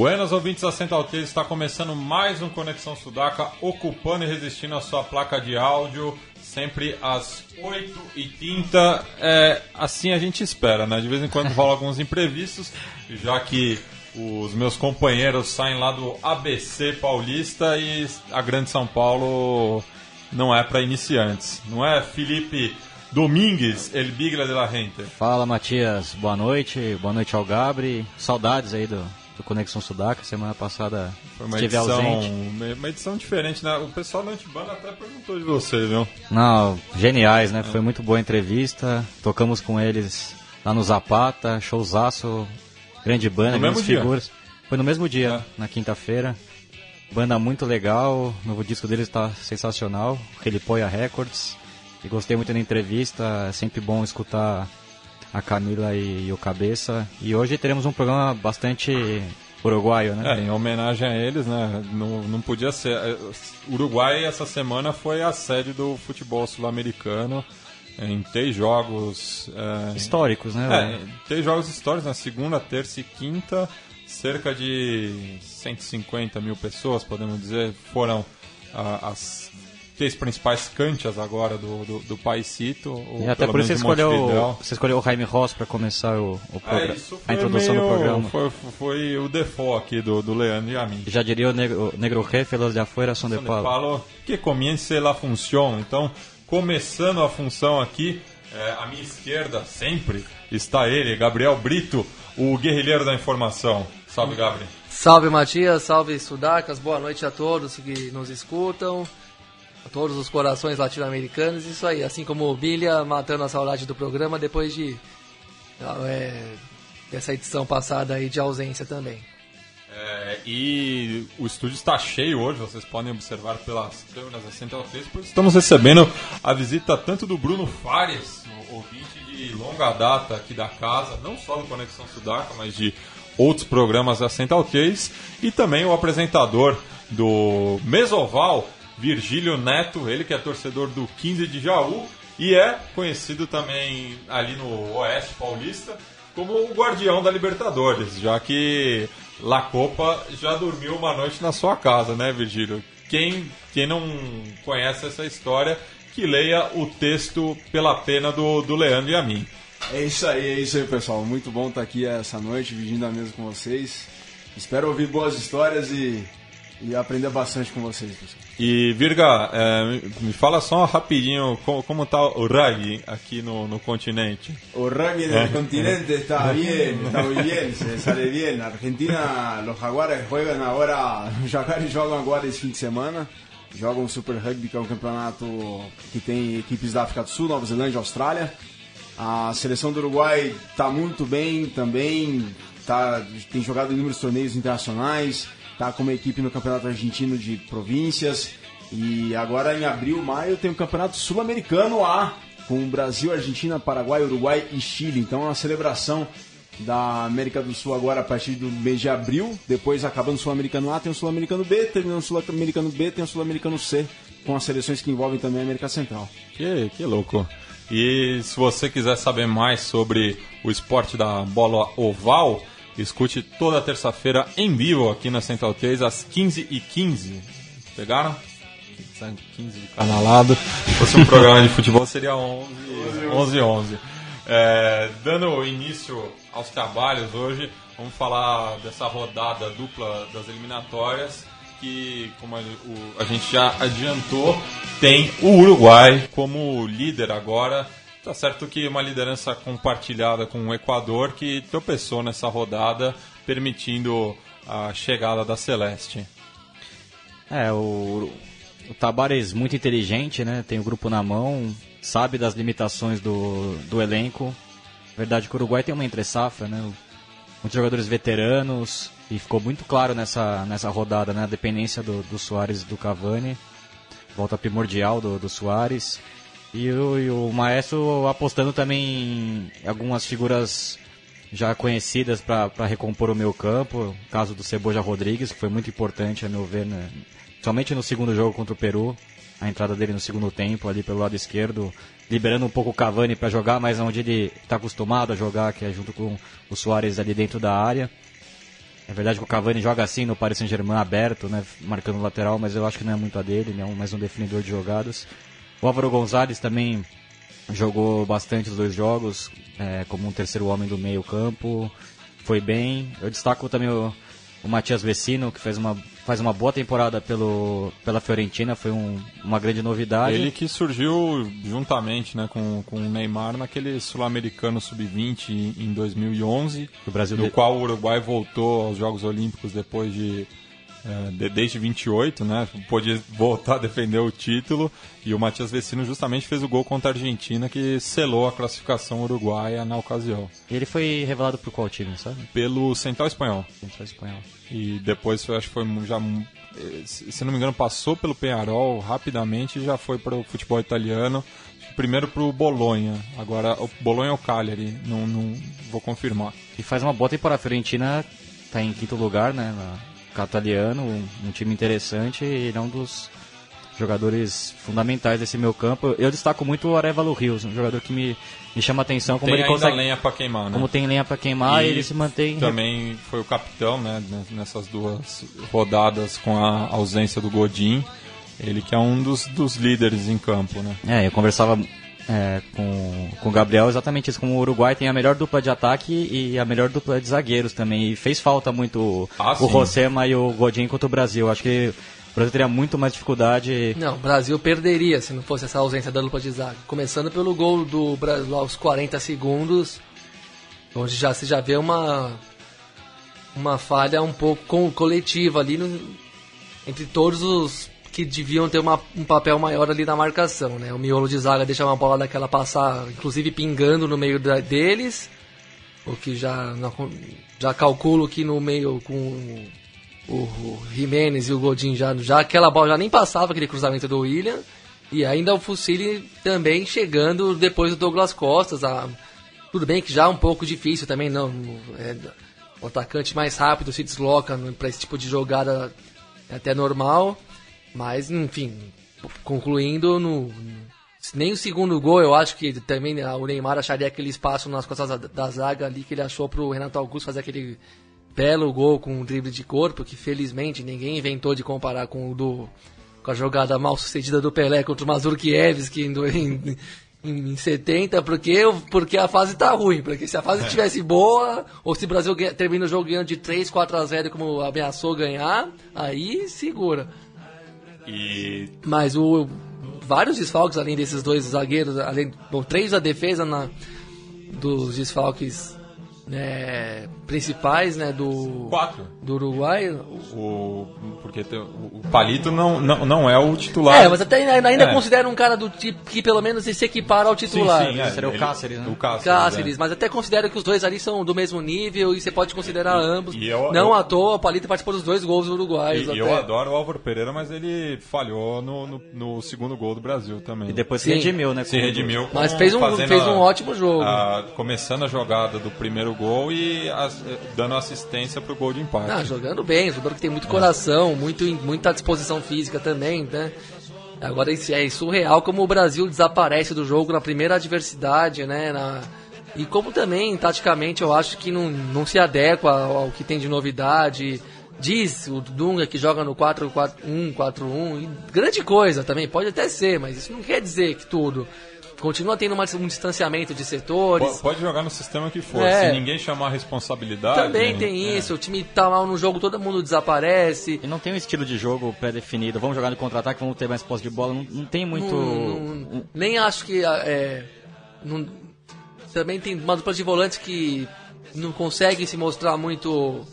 Buenas ouvintes da Central 3, está começando mais um Conexão Sudaca, ocupando e resistindo a sua placa de áudio, sempre às 8h30. É, assim a gente espera, né? De vez em quando rola alguns imprevistos, já que os meus companheiros saem lá do ABC Paulista e a Grande São Paulo não é para iniciantes. Não é, Felipe Domingues, El Bigla de la Gente? Fala, Matias. Boa noite. Boa noite ao Gabri. Saudades aí do, do Conexão Sudaca. Semana passada Foi uma estive edição, ausente. uma edição diferente, né? O pessoal da Antibanda até perguntou de você, viu? Não, geniais, né? Foi muito boa a entrevista. Tocamos com eles lá no Zapata, showzaço, grande banda, No grandes mesmo dia? figuras. Foi no mesmo dia, É. na quinta-feira. Banda muito legal, o novo disco deles está sensacional, Relipoia Records. E gostei muito da entrevista, é sempre bom escutar a Camila e, e o Cabeça. E hoje teremos um programa bastante uruguaio, né? É, em homenagem a eles, né? Não, não podia ser. é, Uruguai essa semana foi a sede do futebol sul-americano em três jogos. é, Históricos, né? É, três jogos históricos na segunda, terça e quinta. Cerca de 150 mil pessoas, podemos dizer, foram ah, as três principais canchas agora do, do, do paísito. ou E até por isso você escolheu, você escolheu o Jaime Ross para começar o, o É, programa, isso a foi introdução meio- do programa. Foi, foi o default aqui do, do Leandro e a mim. Já diria o negro, o negro jefe, los de afuera son de São de palo. Paulo, que comience la função. Então, começando a função aqui, é, à minha esquerda, sempre, está ele, Gabriel Brito, o guerrilheiro da informação. Salve, Gabriel. Salve Matias, salve Sudacas, boa noite a todos que nos escutam, a todos os corações latino-americanos, isso aí, assim como o Bilha matando a saudade do programa depois de é, dessa edição passada aí de ausência também. É, e o estúdio está cheio hoje, vocês podem observar pelas câmeras da Central 3, pois estamos recebendo a visita tanto do Bruno Fares, o ouvinte de longa data aqui da casa, não só do Conexão Sudaca, mas de outros programas da Central 3, e também o apresentador do Mesoval, Virgílio Neto, ele que é torcedor do 15 de Jaú e é conhecido também ali no Oeste Paulista como o guardião da Libertadores, já que La Copa já dormiu uma noite na sua casa, né, Virgílio? Quem, quem não conhece essa história, que leia o texto pela pena do, do Leandro e a mim. É isso aí, é isso aí, pessoal. Muito bom estar aqui essa noite, dividindo a mesa com vocês. Espero ouvir boas histórias e, e aprender bastante com vocês, pessoal. E, Virga, é, me- fala só rapidinho como, como tá o rugby aqui no, no continente. O rugby del continente está bien, está muy bien, se sale bien. Na Argentina, los jaguares juegan agora, os jaguares jogam agora esse fim de semana. Jogam o Super Rugby, que é um campeonato que tem equipes da África do Sul, Nova Zelândia e Austrália. A seleção do Uruguai está muito bem também, tá, tem jogado inúmeros torneios internacionais, está como equipe no Campeonato Argentino de Províncias. E agora em abril, maio, tem o Campeonato Sul-Americano A, com Brasil, Argentina, Paraguai, Uruguai e Chile. Então é uma celebração da América do Sul agora a partir do mês de abril. Depois, acabando o Sul-Americano A, tem o Sul-Americano B, terminando o Sul-Americano B, tem o Sul-Americano C, com as seleções que envolvem também a América Central. Que, que louco. E se você quiser saber mais sobre o esporte da bola oval, escute toda terça-feira em vivo aqui na Central 3 às 15h15. Pegaram? 15 de canalado. Se fosse um programa de futebol seria 11 11. 11. É, dando início aos trabalhos hoje, vamos falar dessa rodada dupla das eliminatórias que, como a, o- a gente já adiantou, tem o Uruguai como líder agora. Tá certo que uma liderança compartilhada com o Equador que tropeçou nessa rodada, permitindo a chegada da Celeste. É, o, o Tabares muito inteligente, né? Tem o grupo na mão, sabe das limitações do, do elenco. Verdade que o Uruguai tem uma entre-safra, né? muitos jogadores veteranos, e ficou muito claro nessa, nessa rodada, né? A dependência do, do Soares e do Cavani, volta primordial do, do Soares. E o, e o Maestro apostando também em algumas figuras já conhecidas para recompor o meu campo. O caso do Ceboja Rodrigues, que foi muito importante, a meu ver, né? somente no segundo jogo contra o Peru. A entrada dele no segundo tempo, ali pelo lado esquerdo, liberando um pouco o Cavani para jogar mais onde ele está acostumado a jogar, que é junto com o Soares ali dentro da área. É verdade que o Cavani joga assim no Paris Saint-Germain aberto, né, marcando lateral, mas eu acho que não é muito a dele, ele é um, mais um definidor de jogadas. O Álvaro Gonzalez também jogou bastante os dois jogos, é, como um terceiro homem do meio campo, foi bem. Eu destaco também o, o Matias Vecino, que fez uma, faz uma boa temporada pelo, pela Fiorentina, foi um, uma grande novidade. Ele que surgiu juntamente né, com, com o Neymar naquele Sul-Americano Sub-20 em 2011, O Brasil no de- qual o Uruguai voltou aos Jogos Olímpicos depois de, é, de- desde 28, né? Pôde voltar a defender o título e o Matias Vecino justamente fez o gol contra a Argentina que selou a classificação uruguaia na ocasião. Ele foi revelado por qual time, sabe? Pelo Central Espanhol. Central Espanhol. E depois, eu acho que foi já. eh, Se se não me engano, passou pelo Penharol rapidamente e já foi para o futebol italiano. Primeiro para o Bolonha. Agora, o Bolonha ou Cagliari, não, não vou confirmar. E faz uma boa temporada. A Fiorentina está em quinto lugar, né? Na Cataliano, um, um time interessante e ele é um dos jogadores fundamentais desse meu campo. Eu destaco muito o Arevalo Rios, um jogador que me, me chama a atenção como Tem ele consegue, lenha para queimar, né? como tem lenha para queimar, E ele se mantém Também foi o capitão, né? Nessas duas rodadas com a ausência do Godin. Ele que é um dos, dos líderes em campo, né? É, eu conversava é, com, com o Gabriel exatamente isso. Como o Uruguai tem a melhor dupla de ataque e a melhor dupla de zagueiros também. E fez falta muito o- Ah, o sim. Rosema e o Godin contra o Brasil. Acho que o Brasil teria muito mais dificuldade. Não, o Brasil perderia se não fosse essa ausência da dupla de zaga. Começando pelo gol do Brasil aos 40 segundos, onde já se já vê uma uma falha um pouco com- coletiva ali no- entre todos os que deviam ter uma- um papel maior ali na marcação, né? O miolo de zaga deixa uma bola daquela passar, inclusive pingando no meio da- deles, o que já já calculo que no meio com o, o Jimenez e o Godin já, já aquela bola já nem passava aquele cruzamento do William. E ainda o Fusilli também chegando depois do Douglas Costas. A, tudo bem que já é um pouco difícil também, não. é, o atacante mais rápido se desloca para esse tipo de jogada é até normal. Mas, enfim, concluindo, no, nem o segundo gol, eu acho que também o Neymar acharia aquele espaço nas costas da, da zaga ali que ele achou pro Renato Augusto fazer aquele belo gol com um drible de corpo, que felizmente ninguém inventou de comparar com o do com a jogada mal sucedida do Pelé contra o Mazurkiewicz em, do- em, em, em 70, porque, o- porque a fase tá ruim, porque se a fase estivesse boa, ou se o Brasil termina o jogo ganhando de 3, 4 a 0 como ameaçou ganhar, aí segura. E Mas o vários desfalques além desses dois zagueiros, além bom, três da defesa na dos desfalques né, principais, né, do quatro. do Uruguai. O, porque tem- o, Palito não, não, não é o titular. É, mas até ainda, ainda É. considera um cara do tipo que pelo menos se equipara ao Sim, titular. sim, é, Seria o Cáceres, né? O Cáceres, Cáceres, é. mas até considero que os dois ali são do mesmo nível e você pode considerar ambos. e eu- não eu- à toa, o Palito participou dos dois gols uruguaios. E, até. eu adoro o Álvaro Pereira, mas ele falhou no, no, no segundo gol do Brasil também. E depois Sim. se redimiu, né? se redimiu. com- Mas fez um, fez um ótimo jogo. a- começando a jogada do primeiro gol e as- eh, dando assistência pro gol de empate. Ah, jogando bem, jogador que tem muito coração, muito, muita disposição física também, né? Agora é surreal como o Brasil desaparece do jogo na primeira adversidade, né? Na- E como também, taticamente, eu acho que não, não se adequa ao, que tem de novidade. Diz o Dunga que joga no 4-4-1, 4-1, e grande coisa também, pode até ser, mas isso não quer dizer que tudo. Continua tendo uma- um distanciamento de setores. Po- Pode jogar no sistema que for. É. Se ninguém chamar a responsabilidade. Também tem é. isso, o time tá mal no jogo, todo mundo desaparece. E não tem um estilo de jogo pré-definido. Vamos jogar no contra-ataque, vamos ter mais posse de bola. Não, não tem muito. Não- não- nem acho que é, não- também tem uma dupla de volantes que não consegue se mostrar muito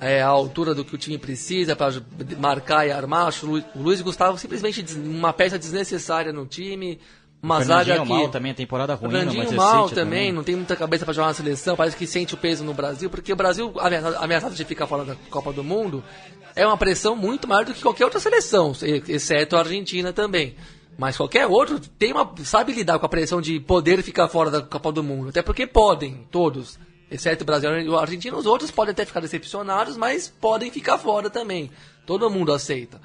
é, à altura do que o time precisa para marcar e armar. Acho o Lu- o Luiz Gustavo simplesmente uma peça desnecessária no time. Uma o zaga que... mal também, a temporada ruim no Fernandinho mal City também, não tem muita cabeça para jogar na seleção, parece que sente o peso no Brasil, porque o Brasil, ameaçado, ameaçado de ficar fora da Copa do Mundo, é uma pressão muito maior do que qualquer outra seleção, exceto a Argentina também. Mas qualquer outro tem uma, sabe lidar com a pressão de poder ficar fora da Copa do Mundo. Até porque podem, todos. Exceto o Brasil e a Argentina, os outros podem até ficar decepcionados, mas podem ficar fora também. Todo mundo aceita.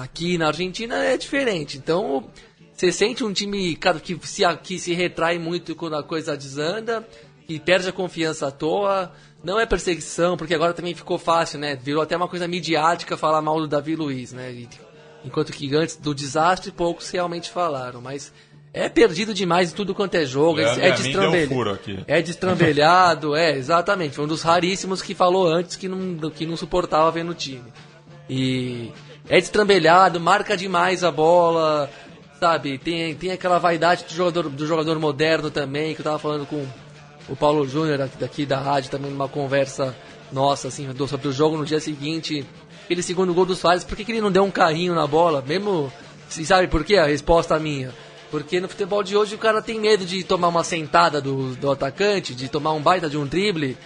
Aqui na Argentina é diferente. Então, você sente um time que se, que se retrai muito quando a coisa desanda, e perde a confiança à toa. Não é perseguição, porque agora também ficou fácil, né? Virou até uma coisa midiática falar mal do Davi Luiz, né? E, enquanto que antes do desastre poucos realmente falaram, mas é perdido demais em tudo quanto é jogo, é, é, destrambelhado. É destrambelhado, é, exatamente. Foi um dos raríssimos que falou antes que não, que não suportava ver no time. E é destrambelhado, marca demais a bola, sabe? Tem, tem aquela vaidade do jogador, do jogador moderno também, que eu tava falando com o Paulo Júnior daqui da rádio também numa conversa nossa, assim, sobre o jogo no dia seguinte aquele segundo gol do Soares, por que, que ele não deu um carrinho na bola? Mesmo. Sabe por quê? A resposta minha. Porque no futebol de hoje o cara tem medo de tomar uma sentada do, do atacante, de tomar um baita de um drible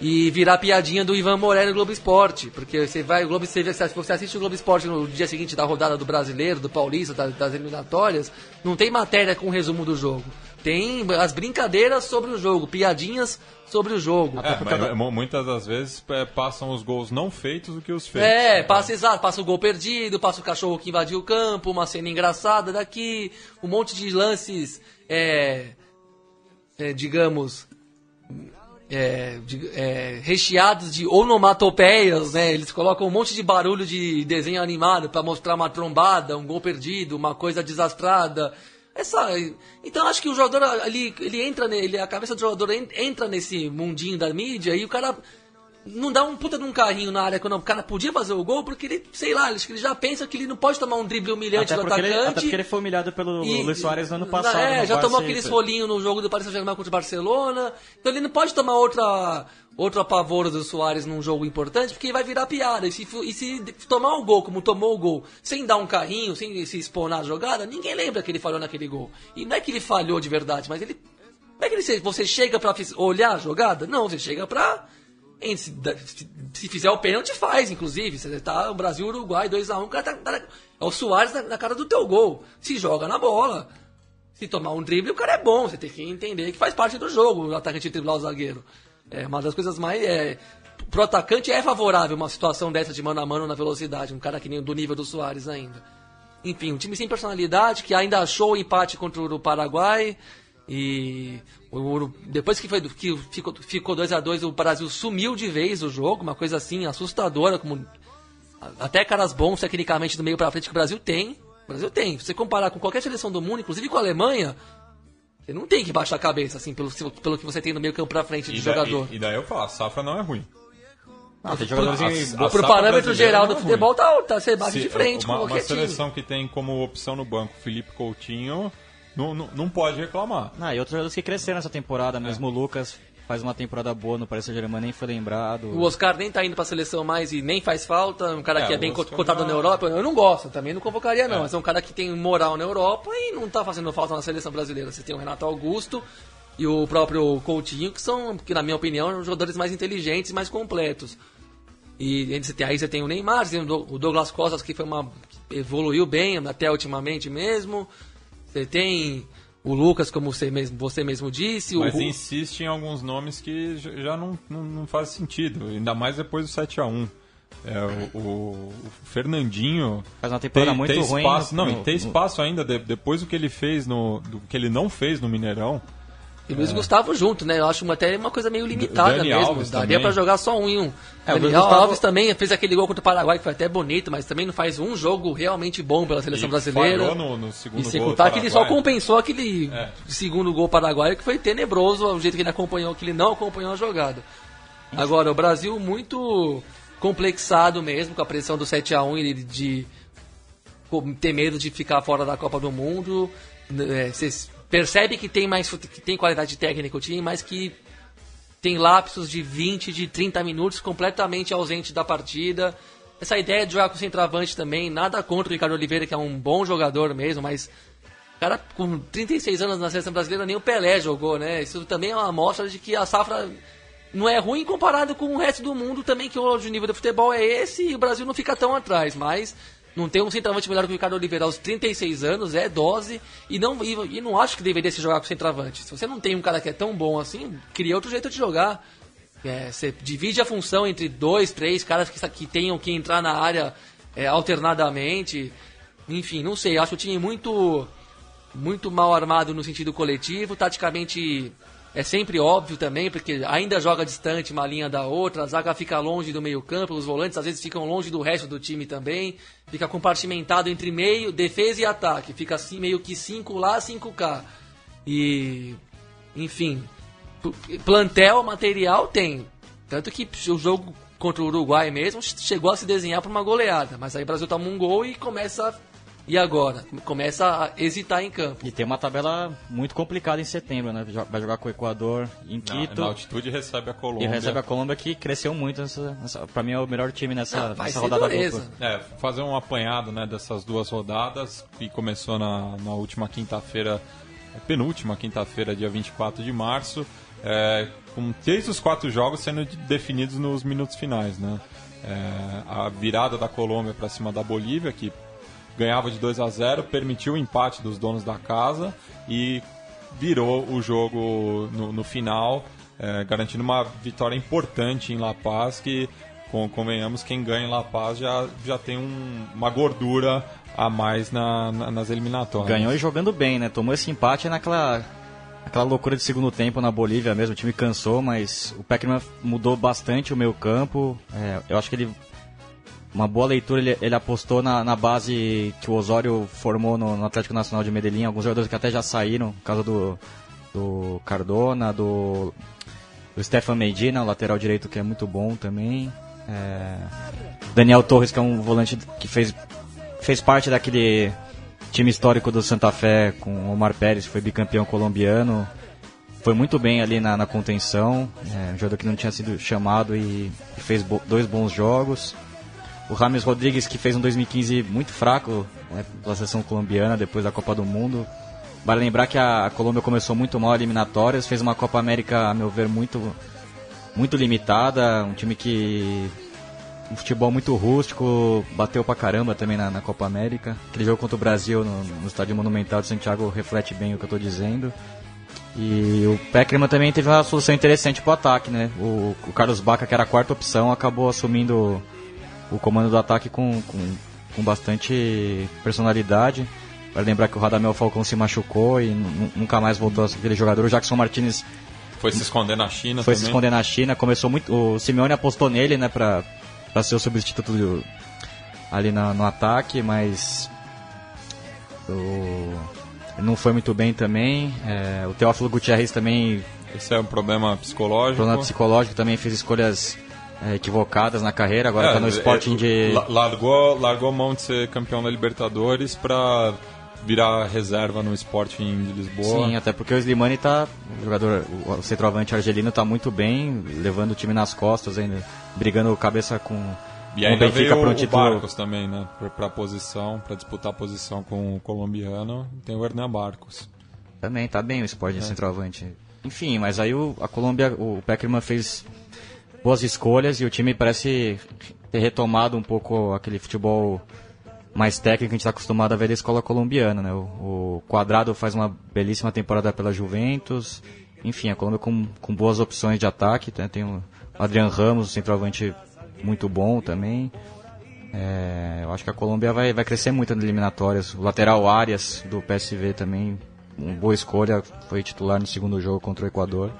e virar piadinha do Ivan Moré no Globo Esporte. Porque você vai, o Globo, você, você assiste o Globo Esporte no dia seguinte da rodada do brasileiro, do paulista, das, das eliminatórias, não tem matéria com resumo do jogo. Tem as brincadeiras sobre o jogo, piadinhas sobre o jogo. É, mas, muitas das vezes é, passam os gols não feitos do que os feitos. É, passa exato, passa o gol perdido, passa o cachorro que invadiu o campo, uma cena engraçada daqui, um monte de lances, é, é, digamos, é, de, é, recheados de onomatopeias, né? Eles colocam um monte de barulho de desenho animado para mostrar uma trombada, um gol perdido, uma coisa desastrada. Essa, então acho que o jogador ali, ele entra ele, a cabeça do jogador entra nesse mundinho da mídia e o cara não dá um puta de um carrinho na área quando o cara podia fazer o gol, porque ele, sei lá, ele já pensa que ele não pode tomar um drible humilhante até do atacante. Ele, até porque ele foi humilhado pelo e, Luiz Soares no ano passado. É, já tomou aqueles rolinhos no jogo do Paris Saint-Germain contra o Barcelona. Então ele não pode tomar outra outro apavoro do Soares num jogo importante, porque vai virar piada. E se, e se tomar o gol como tomou o gol, sem dar um carrinho, sem se expor na jogada, ninguém lembra que ele falhou naquele gol. E não é que ele falhou de verdade, mas ele. Não é que ele, você chega pra olhar a jogada? Não, você chega pra. Se, se fizer o pênalti, faz, inclusive. Você tá Brasil Uruguai 2x1, um, tá, tá, é o Soares na, na cara do teu gol. Se joga na bola. Se tomar um drible, o cara é bom. Você tem que entender que faz parte do jogo o atacante driblar o zagueiro. É uma das coisas mais. É, pro atacante é favorável uma situação dessa de mano a mano na velocidade, um cara que nem do nível do Soares ainda. Enfim, um time sem personalidade que ainda achou o empate contra o Paraguai. E o, depois que, foi, que ficou, ficou 2 a 2 o Brasil sumiu de vez o jogo, uma coisa assim assustadora, como até caras bons tecnicamente do meio para frente que o Brasil tem. O Brasil tem. Se você comparar com qualquer seleção do mundo, inclusive com a Alemanha, você não tem que baixar a cabeça, assim, pelo, pelo que você tem no meio campo pra frente de e jogador. Da, e, e, daí eu falo, a safra não é ruim. Ah, tem jogadores pro parâmetro geral do é futebol, tá, tá, você bate Se, de frente uma, com qualquer Uma seleção time. que tem como opção no banco Felipe Coutinho, não, não, não pode reclamar. Ah, e outros jogadores que cresceram nessa temporada, mesmo o Lucas faz uma temporada boa no Paris Saint-Germain, nem foi lembrado. O Oscar nem tá indo pra seleção mais e nem faz falta, um cara é, que é bem cotado na Europa, eu não gosto, também não convocaria não, é. mas é um cara que tem moral na Europa e não tá fazendo falta na seleção brasileira. Você tem o Renato Augusto e o próprio Coutinho, que são, que na minha opinião, jogadores mais inteligentes e mais completos. E aí você tem o Neymar, você tem o Douglas Costa, que foi uma evoluiu bem até ultimamente mesmo. Você tem o Lucas, como você mesmo, você mesmo disse. Mas o... insiste em alguns nomes que já não, não, não faz sentido, ainda mais depois do 7 a 1 é, o, o, Fernandinho faz uma temporada tem, muito tem ruim. Espaço, no, não, no, tem espaço ainda de, depois do que ele fez no, do que ele não fez no Mineirão. E Luiz é. Gustavo junto, né? Eu acho até uma coisa meio limitada Dani mesmo. Alves Daria para jogar só um em um. É, Daniel Gustavo... Alves também fez aquele gol contra o Paraguai que foi até bonito, mas também não faz um jogo realmente bom pela seleção e brasileira. No, no segundo e sem contar que ele só compensou aquele é. segundo gol paraguaio que foi tenebroso o jeito que ele acompanhou, que ele não acompanhou a jogada. Agora, o Brasil muito complexado mesmo com a pressão do 7 a 1 e de, de ter medo de ficar fora da Copa do Mundo. É, percebe que tem mais que tem qualidade técnica o time, mas que tem lapsos de 20, de 30 minutos completamente ausente da partida. Essa ideia de jogar com centroavante também, nada contra o Ricardo Oliveira, que é um bom jogador mesmo, mas cara com 36 anos na seleção brasileira, nem o Pelé jogou, né? Isso também é uma amostra de que a safra não é ruim comparado com o resto do mundo também, que hoje o nível do futebol é esse e o Brasil não fica tão atrás, mas não tem um centroavante melhor que o Ricardo Oliveira aos 36 anos, é dose, e não, e, e não acho que deveria se jogar com centroavante. Se você não tem um cara que é tão bom assim, cria outro jeito de jogar. É, você divide a função entre dois, três caras que, que tenham que entrar na área é, alternadamente. Enfim, não sei, acho o time muito, muito mal armado no sentido coletivo, taticamente é sempre óbvio também, porque ainda joga distante uma linha da outra, a zaga fica longe do meio-campo, os volantes às vezes ficam longe do resto do time também, fica compartimentado entre meio, defesa e ataque, fica assim meio que 5 lá, 5 cá. E enfim, plantel, material tem. Tanto que o jogo contra o Uruguai mesmo chegou a se desenhar para uma goleada, mas aí o Brasil toma um gol e começa e agora? Começa a hesitar em campo. E tem uma tabela muito complicada em setembro, né? Vai jogar com o Equador em Quito. Na, na altitude recebe a Colômbia. E recebe a Colômbia que cresceu muito. Nessa, nessa, pra mim é o melhor time nessa, ah, nessa rodada dupla. É, fazer um apanhado né, dessas duas rodadas, que começou na, na última quinta-feira, penúltima quinta-feira, dia 24 de março, é, com três dos quatro jogos sendo definidos nos minutos finais, né? É, a virada da Colômbia para cima da Bolívia, que ganhava de 2 a 0 permitiu o empate dos donos da casa e virou o jogo no, no final, é, garantindo uma vitória importante em La Paz, que, com, convenhamos, quem ganha em La Paz já, já tem um, uma gordura a mais na, na, nas eliminatórias. Ganhou e jogando bem, né? Tomou esse empate naquela aquela loucura de segundo tempo na Bolívia mesmo, o time cansou, mas o Peckerman mudou bastante o meio campo. É, eu acho que ele uma boa leitura, ele, ele apostou na, na, base que o Osório formou no, no, Atlético Nacional de Medellín, alguns jogadores que até já saíram, por causa do, do Cardona, do, do Stefan Medina, o lateral direito que é muito bom também. É, Daniel Torres, que é um volante que fez, fez parte daquele time histórico do Santa Fé com Omar Pérez, foi bicampeão colombiano. Foi muito bem ali na, na contenção, é, um jogador que não tinha sido chamado e, e fez bo dois bons jogos. O Rames Rodrigues, que fez um 2015 muito fraco né, pela seleção colombiana depois da Copa do Mundo. Vale lembrar que a, a Colômbia começou muito mal eliminatórias, fez uma Copa América, a meu ver, muito, muito limitada. Um time que. Um futebol muito rústico, bateu pra caramba também na, na Copa América. Aquele jogo contra o Brasil no, no Estádio Monumental de Santiago reflete bem o que eu tô dizendo. E o Peckerman também teve uma solução interessante pro ataque, né? O, o Carlos Baca, que era a quarta opção, acabou assumindo o comando do ataque com, com, com bastante personalidade. Para lembrar que o Radamel Falcão se machucou e nunca mais voltou a ser aquele jogador. O Jackson Martinez foi se esconder na China foi também. se esconder na China começou muito o Simeone apostou nele né para para ser o substituto do, ali na, no ataque mas o, não foi muito bem também é, o Teófilo Gutierrez também esse é um problema psicológico problema psicológico também fez escolhas equivocadas na carreira, agora está é, no Sporting é, de. Largou, largou mão de ser campeão da Libertadores para virar reserva no Sporting de Lisboa. Sim, até porque o Slimani tá. O jogador, o centroavante argelino está muito bem, levando o time nas costas ainda, brigando cabeça com. E ainda o Benfica veio o, título... Barcos também, né? Para a posição, para disputar a posição com o colombiano, tem o Hernan Barcos. Também, tá bem o Sporting é. centroavante. Enfim, mas aí o, a Colômbia, o Peckerman fez boas escolhas e o time parece ter retomado um pouco aquele futebol mais técnico que a gente está acostumado a ver da escola colombiana. Né? O, o Quadrado faz uma belíssima temporada pela Juventus. Enfim, a Colômbia com, com boas opções de ataque. Né? Tem o Adrian Ramos, um centroavante muito bom também. É, eu acho que a Colômbia vai, vai crescer muito nas eliminatórias. O lateral Arias do PSV também, uma boa escolha, foi titular no segundo jogo contra o Equador.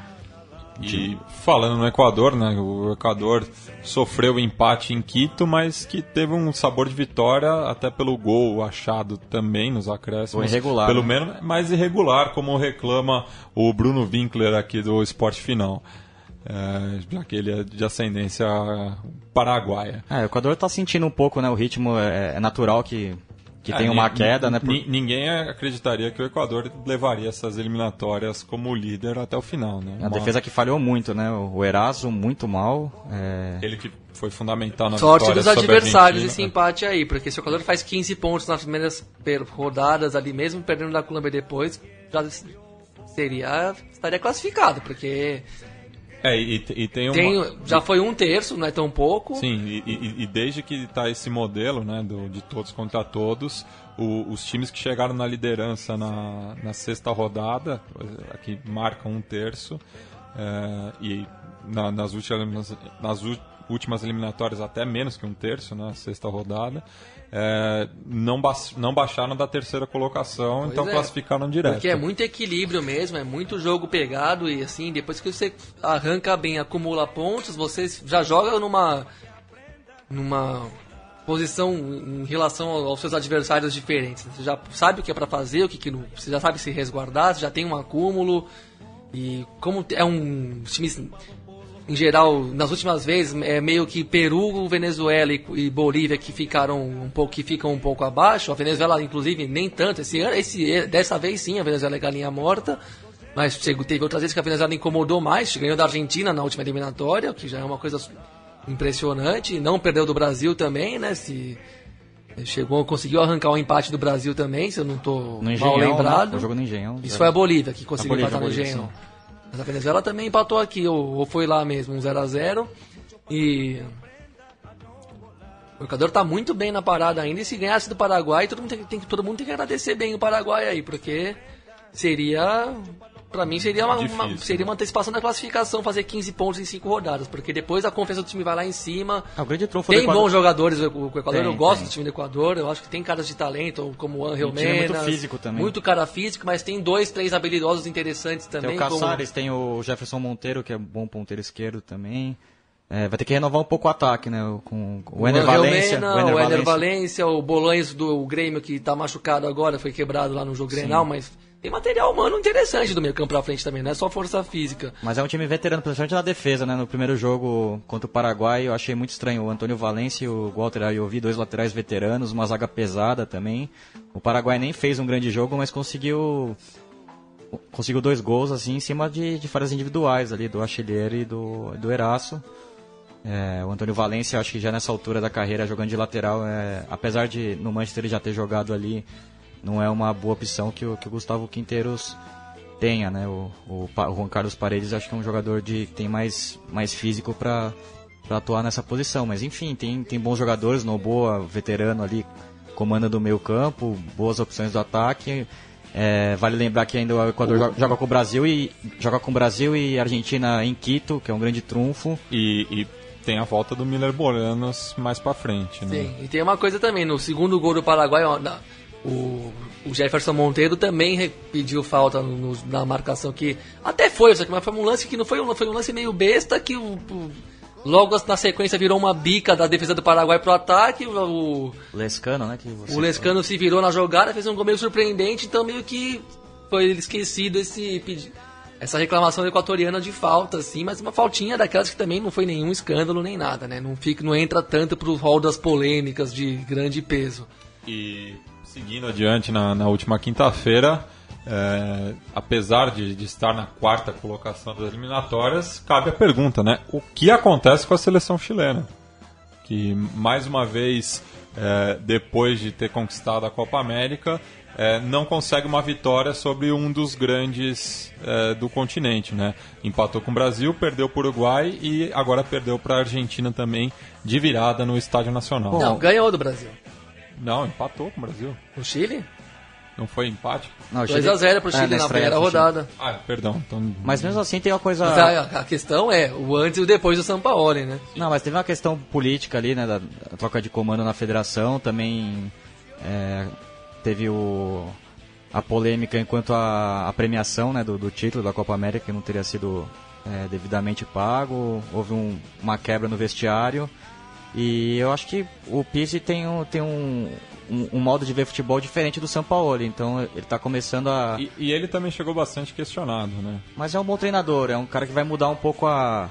E falando no Equador, né? O Equador sofreu o empate em Quito, mas que teve um sabor de vitória até pelo gol achado também nos acréscimos. Foi irregular. Pelo né? menos mais irregular, como reclama o Bruno Winkler aqui do Esporte Final. É, já que ele é de ascendência paraguaia. É, o Equador está sentindo um pouco, né? O ritmo é, é natural que que É, tem uma ni- queda, né? por- ni- Ninguém acreditaria que o Equador levaria essas eliminatórias como líder até o final, né? A Uma- defesa que falhou muito, né? O Eraso muito mal. é, Ele que foi fundamental na Sorte vitória dos adversários esse empate aí, porque se o Equador faz 15 pontos nas primeiras rodadas ali, mesmo perdendo da Colômbia depois, já seria estaria classificado, porque É, e, e tem uma... tem, já foi um terço, não é tão pouco. Sim, e, e- e desde que está esse modelo né, do, de todos contra todos, o- os times que chegaram na liderança na, na sexta rodada, aqui marcam um terço, eh, e na- nas, últimas, nas últimas eliminatórias até menos que um terço, na sexta rodada, eh, não, ba- não baixaram da terceira colocação, Pois então é. classificaram direto. Porque é muito equilíbrio mesmo, é muito jogo pegado e assim, depois que você arranca bem, acumula pontos, você já joga numa numa posição em relação aos seus adversários diferentes. Você já sabe o que é pra fazer, o que, que não, você já sabe se resguardar, você já tem um acúmulo e como é um time em geral, nas últimas vezes, é meio que Peru, Venezuela e, e Bolívia que ficaram um pouco, que ficam um pouco abaixo. A Venezuela, inclusive, nem tanto. Esse, ano- esse, dessa vez sim, a Venezuela é galinha morta. Mas teve outras vezes que a Venezuela incomodou mais, ganhou da Argentina na última eliminatória, que já é uma coisa impressionante. Não perdeu do Brasil também, né? Se chegou, conseguiu arrancar o empate do Brasil também, se eu não estou mal né? lembrado. O jogo no Engenhão. Isso zero. foi a Bolívia que conseguiu Bolívia, empatar no Engenhão. Mas a Venezuela também empatou aqui, ou, ou foi lá mesmo, um 0x0. E. O Equador tá muito bem na parada ainda. E se ganhasse do Paraguai, todo mundo tem, tem- todo mundo tem que agradecer bem o Paraguai aí, porque seria. Pra mim seria uma, uma- seria né? uma antecipação da classificação fazer 15 pontos em 5 rodadas, porque depois a confiança do time vai lá em cima. Ah, o grande trunfo Tem bons jogadores o, o Equador, Tem, eu gosto tem. do time do Equador, eu acho que tem caras de talento, como o Angel um time muito Menas, físico também. Muito cara físico, mas tem dois, três habilidosos interessantes Tem também. o como- Caçares, tem o Jefferson Monteiro, que é bom ponteiro esquerdo também. É, vai ter que renovar um pouco o ataque, né? o- Com, com o Ener Valência. O Ener o Valência. O Bolanhos do Grêmio que tá machucado agora, foi quebrado lá no jogo Grenal, mas tem material humano interessante do meio campo pra frente também, não é só força física. Mas é um time veterano, principalmente na defesa, né? No primeiro jogo contra o Paraguai, eu achei muito estranho. O Antônio Valência e o Walter Ayovi, dois laterais veteranos, uma zaga pesada também. O Paraguai nem fez um grande jogo, mas conseguiu conseguiu dois gols assim em cima de, de falhas individuais ali do Achilheiro e do, do Eraço. É, o Antônio Valência, acho que já nessa altura da carreira, jogando de lateral, é, apesar de no Manchester ele já ter jogado ali, não é uma boa opção que o, que o Gustavo Quinteiros tenha, né? O, o, o Juan Carlos Paredes acho que é um jogador de que tem mais, mais físico para atuar nessa posição. Mas enfim, tem, tem bons jogadores, Noboa, veterano ali, comanda do meio campo, boas opções do ataque. É, vale lembrar que ainda o Equador joga, joga com o Brasil e joga com o Brasil e Argentina em Quito, que é um grande trunfo. E, e tem a volta do Miller Boranos mais pra frente, né? Sim, e tem uma coisa também, no segundo gol do Paraguai, ó, na- o, o Jefferson Monteiro também pediu falta no- no- na marcação que até foi, só que mas foi um lance que não foi um, foi um lance meio besta que o, o- logo na sequência virou uma bica da defesa do Paraguai pro ataque, o, o, Lescano, né? Que você o Lescano se virou na jogada, fez um gol meio surpreendente, então meio que foi esquecido esse essa reclamação equatoriana de falta, assim, mas uma faltinha daquelas que também não foi nenhum escândalo nem nada, né? Não, fica, não entra tanto pro rol das polêmicas de grande peso. E seguindo adiante na, na última quinta-feira, é, apesar de, de estar na quarta colocação das eliminatórias, cabe a pergunta, né? O que acontece com a seleção chilena? Que mais uma vez, é, depois de ter conquistado a Copa América, é, não consegue uma vitória sobre um dos grandes é, do continente, né? Empatou com o Brasil, perdeu para o Uruguai e agora perdeu para a Argentina também de virada no Estádio Nacional. Não, ganhou do Brasil. Não, empatou com o Brasil. O Chile? Não foi empate? Não, o Chile- 2x0 pro É, Chile na estreia primeira pro Chile. rodada. Ah, perdão. Então... Mas mesmo assim tem uma coisa. Mas a, a questão é o antes e o depois do Sampaoli, né? Não, mas teve uma questão política ali, né? Da, da troca de comando na federação. Também é, teve o, a polêmica enquanto a, a premiação né, do, do título da Copa América, que não teria sido é, devidamente pago. Houve um- uma quebra no vestiário. E eu acho que o Pizzi tem, um, tem um, um, um modo de ver futebol diferente do São Paulo. Então ele está começando a. E, e ele também chegou bastante questionado, né? Mas é um bom treinador, é um cara que vai mudar um pouco a,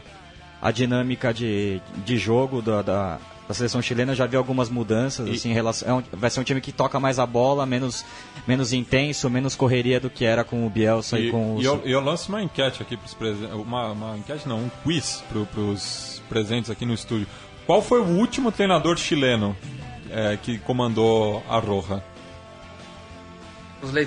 a dinâmica de, de jogo da, da, da seleção chilena, eu já vi algumas mudanças, E- assim, em relação, é um- vai ser um time que toca mais a bola, menos, menos intenso, menos correria do que era com o Bielsa e, E, com o... e eu, eu lanço uma enquete aqui pros presentes. Uma, uma enquete não, um quiz pro, pros presentes aqui no estúdio. Qual foi o último treinador chileno é, que comandou a Roja?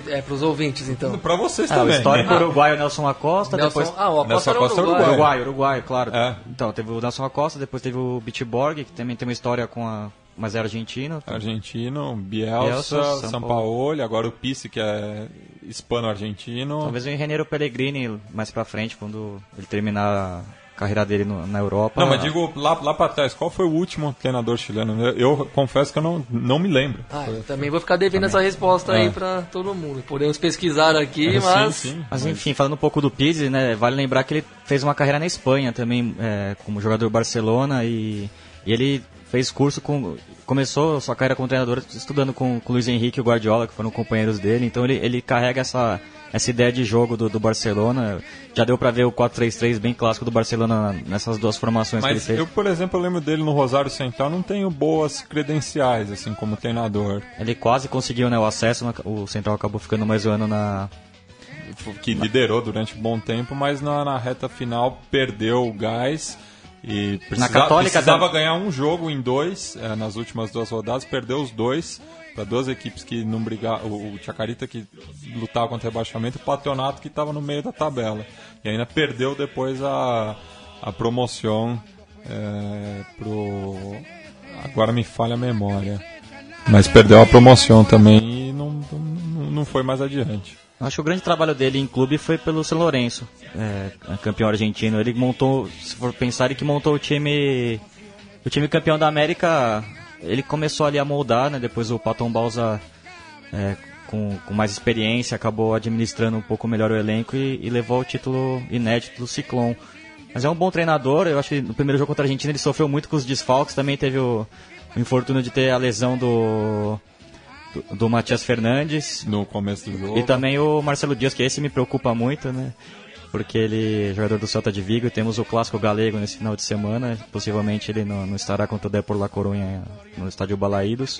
É, pros ouvintes, então. Pra vocês Ah, o também. histórico né? uruguaio Nelson Acosta, Nelson, depois... ah, o Acosta Nelson era Acosta é Uruguai. uruguaio. Uruguai, Uruguai, claro. É. Então, teve o Nelson Acosta, depois teve o Bitborg, que também tem uma história com a... Mas é argentino. Argentino, Bielsa, Bielsa, Sampaoli, agora o Pisse, que é hispano-argentino. Talvez o Engenheiro Pellegrini mais pra frente, quando ele terminar carreira dele no- na Europa. Não, mas digo lá, lá pra trás, qual foi o último treinador chileno? Eu, eu confesso que eu não, não me lembro. Ah, eu também vou ficar devendo essa resposta É. aí pra todo mundo. Podemos pesquisar aqui, É, mas. sim, sim. Mas enfim, falando um pouco do Pizzi, né, vale lembrar que ele fez uma carreira na Espanha também, é, como jogador do Barcelona, e, e ele fez curso com. Começou sua carreira como treinador estudando com, com o Luiz Henrique e o Guardiola, que foram companheiros dele, então ele, ele carrega essa, essa ideia de jogo do, do Barcelona. Já deu pra ver o 4-3-3 bem clássico do Barcelona nessas duas formações que ele Mas fez. eu, por exemplo, eu lembro dele no Rosário Central, não tenho boas credenciais, assim, como treinador. Ele quase conseguiu né, o acesso, mas o Central acabou ficando mais um ano na, que liderou durante um bom tempo, mas na, na reta final perdeu o gás e precisa, Católica precisava ganhar um jogo em dois eh, nas últimas duas rodadas, perdeu os dois para duas equipes que não brigavam, o, o Chacarita que lutava contra o rebaixamento, e o Patronato que estava no meio da tabela e ainda perdeu depois a, a promoção eh, pro agora me falha a memória, mas perdeu a promoção também e não, não, não foi mais adiante. Acho que o grande trabalho dele em clube foi pelo São Lourenço, é, campeão argentino. Ele montou, se for pensar, ele que montou o time, o time campeão da América. Ele começou ali a moldar, né? Depois o Paton Balsa, é, com, com mais experiência, acabou administrando um pouco melhor o elenco e, e levou o título inédito do Ciclone. Mas é um bom treinador. Eu acho que no primeiro jogo contra a Argentina ele sofreu muito com os desfalques. Também teve o, o infortúnio de ter a lesão do do, do Matias Fernandes. no começo do jogo. E também o Marcelo Dias, que esse me preocupa muito, né? Porque ele é jogador do Celta de Vigo. Temos o clássico galego nesse final de semana. Possivelmente ele não, não estará contra o Depor La Coruña no estádio Balaídos.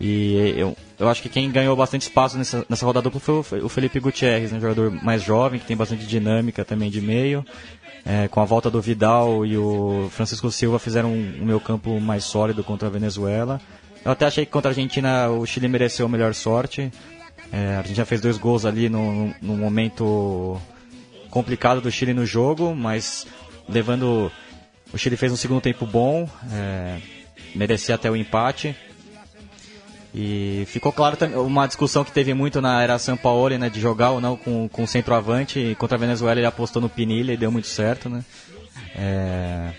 E eu, eu acho que quem ganhou bastante espaço nessa, nessa rodada dupla foi o o Felipe Gutierrez, um jogador mais jovem, que tem bastante dinâmica também de meio. É, com a volta do Vidal e o Francisco Silva fizeram um, um meio campo mais sólido contra a Venezuela. Eu até achei que contra a Argentina o Chile mereceu melhor sorte. É, a Argentina fez dois gols ali no, no momento complicado do Chile no jogo, mas levando. O Chile fez um segundo tempo bom, é, merecia até o empate. E ficou claro também uma discussão que teve muito na era São Paulo, né, de jogar ou não com, com centroavante. E contra a Venezuela ele apostou no Pinilha e deu muito certo, né? É,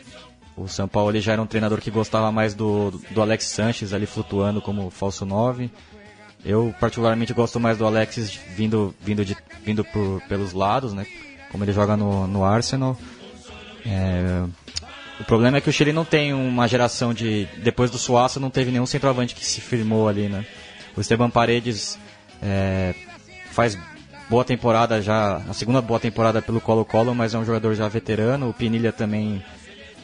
o São Paulo ele já era um treinador que gostava mais do, do Alex Sanches ali flutuando como falso 9. Eu particularmente gosto mais do Alexis vindo, vindo, de, vindo por, pelos lados, né? Como ele joga no, no Arsenal. É, o problema é que o Chile não tem uma geração de. Depois do Suaça não teve nenhum centroavante que se firmou ali, né? O Esteban Paredes é, faz boa temporada já, a segunda boa temporada pelo Colo-Colo, mas é um jogador já veterano. O Pinilha também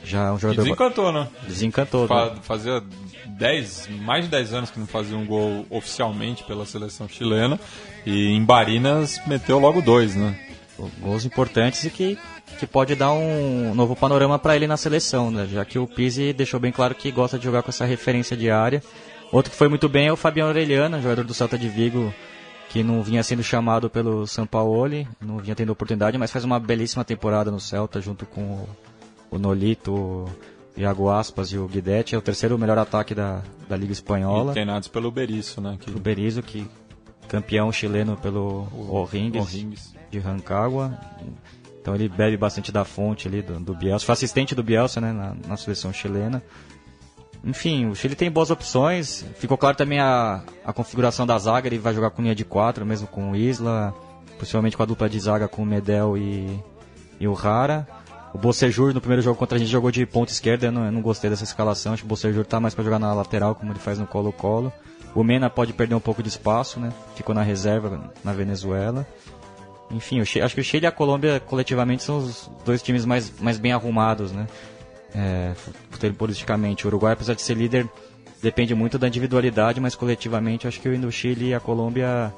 já é um E jogador. desencantou, né? Desencantou. né? Fa- Fazia 10, mais de 10 anos que não fazia um gol oficialmente pela seleção chilena. E em Barinas meteu logo dois, né? gols importantes e que, que pode dar um novo panorama para ele na seleção, né? já que o Pizzi deixou bem claro que gosta de jogar com essa referência de área. Outro que foi muito bem é o Fabiano Orelhana, jogador do Celta de Vigo, que não vinha sendo chamado pelo Sampaoli, não vinha tendo oportunidade, mas faz uma belíssima temporada no Celta junto com o, o Nolito, o Iago Aspas e o Guidetti. É o terceiro melhor ataque da, da Liga E Espanhola. treinados pelo Berizzo, né? Que, O Berizzo, que campeão chileno pelo O'Rings O'Rings. de Rancagua. Então ele bebe bastante da fonte ali do, do Bielsa. Foi assistente do Bielsa né, na, na seleção chilena. Enfim, o Chile tem boas opções. Ficou claro também a, a configuração da zaga. Ele vai jogar com linha de quatro, mesmo com o Isla. Possivelmente com a dupla de zaga com o Medel e, e o Rara. O Bocejur no primeiro jogo contra a gente jogou de ponta esquerda. Eu não, eu não gostei dessa escalação. Acho que o Bocejur tá mais para jogar na lateral, como ele faz no Colo-Colo. O Mena pode perder um pouco de espaço, né? Ficou na reserva na Venezuela. Enfim, acho que o Chile e a Colômbia coletivamente são os dois times mais, mais bem arrumados, né? é. O Uruguai, apesar de ser líder, depende muito da individualidade, mas coletivamente acho que o Chile e a Colômbia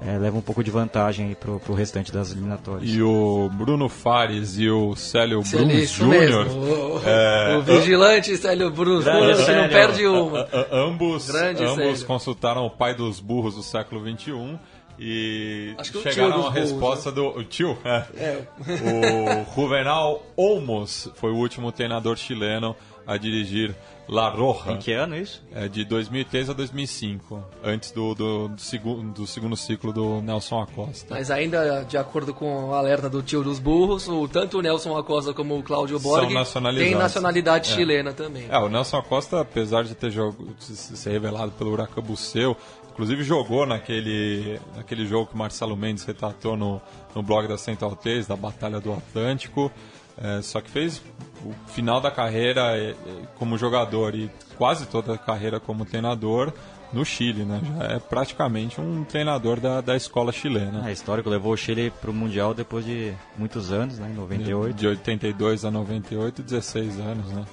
é, levam um pouco de vantagem para o restante das eliminatórias. E o Bruno Fares e o Célio Bruns. Júnior. O, é, o vigilante Célio Bruno Grande Júnior, que não Célio. perde uma. A- a- ambos Grande ambos Célio. consultaram o pai dos burros do século XXI e chegaram à burros, resposta do o tio, é. É, o Juvenal Olmos foi o último treinador chileno a dirigir La Roja. Em que ano isso? É de 2003 a 2005, antes do, do, do, segundo, do segundo ciclo do Nelson Acosta. Mas ainda, de acordo com o alerta do tio dos burros, o, tanto o Nelson Acosta como o Cláudio São Borg nacionalizados. têm nacionalidade É. chilena também. É, o Nelson Acosta, apesar de ter jogo, de ser revelado pelo Huracan Buceu, inclusive jogou naquele, naquele jogo que o Marcelo Mendes retratou no, no blog da Central 3, da Batalha do Atlântico, é, só que fez o final da carreira é, é, como jogador e quase toda a carreira como treinador no Chile, né? Já é praticamente um treinador da, da escola chilena. É histórico, levou o Chile para o Mundial depois de muitos anos, né, em 98. De 82 a 98, 16 anos, né?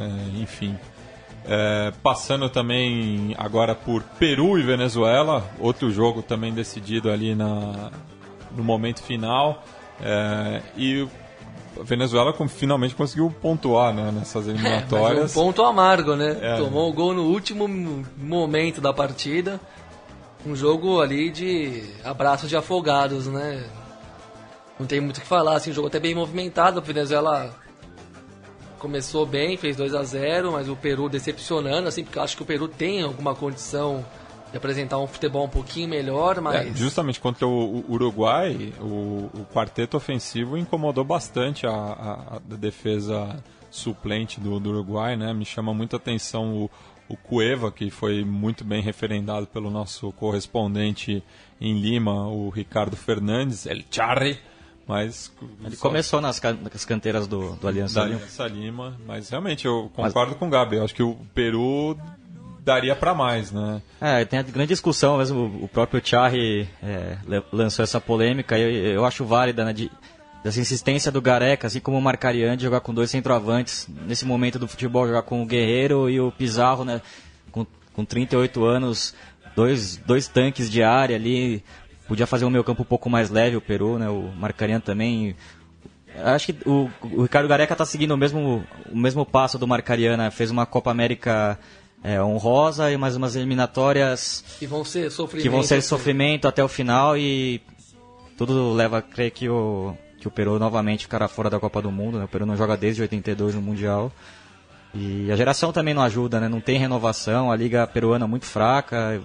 É, enfim. É, passando também agora por Peru e Venezuela, outro jogo também decidido ali na, no momento final. É, e a Venezuela finalmente conseguiu pontuar né, nessas É, eliminatórias. mas um ponto amargo, né? É. Tomou o gol no último momento da partida. Um jogo ali de abraço de afogados, né? Não tem muito o que falar, assim, um jogo até bem movimentado. A Venezuela começou bem, fez 2 a 0 mas o Peru decepcionando, assim, porque eu acho que o Peru tem alguma condição de apresentar um futebol um pouquinho melhor, É, mas... justamente contra o, Uruguai, o, o quarteto ofensivo incomodou bastante a, a- a defesa suplente do, do Uruguai, né? Me chama muita atenção o, o Cueva, que foi muito bem referendado pelo nosso correspondente em Lima, o Ricardo Fernandes, El Charri, mas... Ele só- começou nas, nas canteiras do, do Aliança da Lima. Aliança Lima, mas realmente eu concordo com o Gabi, eu acho que o Peru daria para mais, né? É, tem a grande discussão mesmo, o próprio Charri é, lançou essa polêmica, eu, eu acho válida, né, de, dessa insistência do Gareca, assim como o Marcarian, de jogar com dois centroavantes, nesse momento do futebol, jogar com o Guerreiro e o Pizarro, né, com, com 38 anos, dois, dois tanques de área ali, podia fazer o meio campo um pouco mais leve, o Peru, né, o Marcarian também, Acho que o, o Ricardo Gareca está seguindo o mesmo, o mesmo passo do Marcariana. Fez uma Copa América é, honrosa e mais umas eliminatórias Que vão ser sofrimento. que vão ser sofrimento até o final e tudo leva a crer que o, que o Peru novamente ficará fora da Copa do Mundo. Né? O Peru não joga desde 82 no Mundial. E a geração também não ajuda, né? não tem renovação, a liga peruana é muito fraca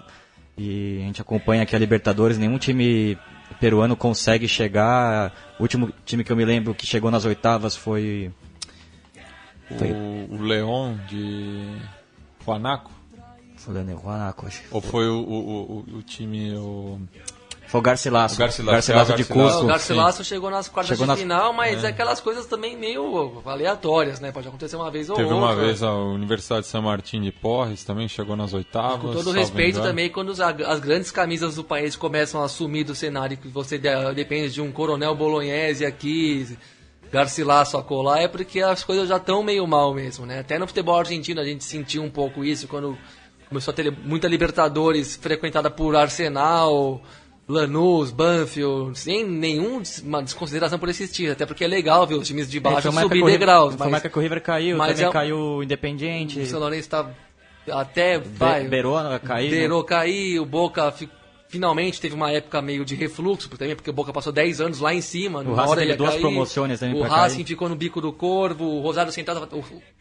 e a gente acompanha aqui a Libertadores, nenhum time peruano consegue chegar. O último time que eu me lembro que chegou nas oitavas foi O, o Leon de Guanaco. Foi o Leonel Guanaco, acho. Ou foi o, o, o, o time. O... Foi o Garcilaso. O Garcilaso, Garcilaso é, o de. Cusco. o Garcilaso chegou nas quartas Chegou de nas- final, mas é. aquelas coisas também meio aleatórias, né? Pode acontecer uma vez ou Teve outra. uma vez a Universidade de São Martin de Porres também chegou nas oitavas. Com todo respeito engano. também, quando as grandes camisas do país começam a sumir do cenário, que você de- depende de um coronel bolognese aqui, Garcilaso a colar, é porque as coisas já estão meio mal mesmo, né? Até no futebol argentino a gente sentiu um pouco isso, quando começou a ter muita Libertadores frequentada por Arsenal, Lanús, Banfield, sem nenhuma desconsideração por esses times, até porque é legal ver os times de É, baixo época subir River- degraus, Foi uma época que o River caiu, mas também é- caiu o Independiente. o São Lourenço está até vai, Be Berona caiu. né? Verou cair, o Boca fi- finalmente teve uma época meio de refluxo também, porque o Boca passou 10 anos lá em cima. numa Racing teve duas cair. promoções também O Racing cair. ficou no bico do corvo, o Rosário Central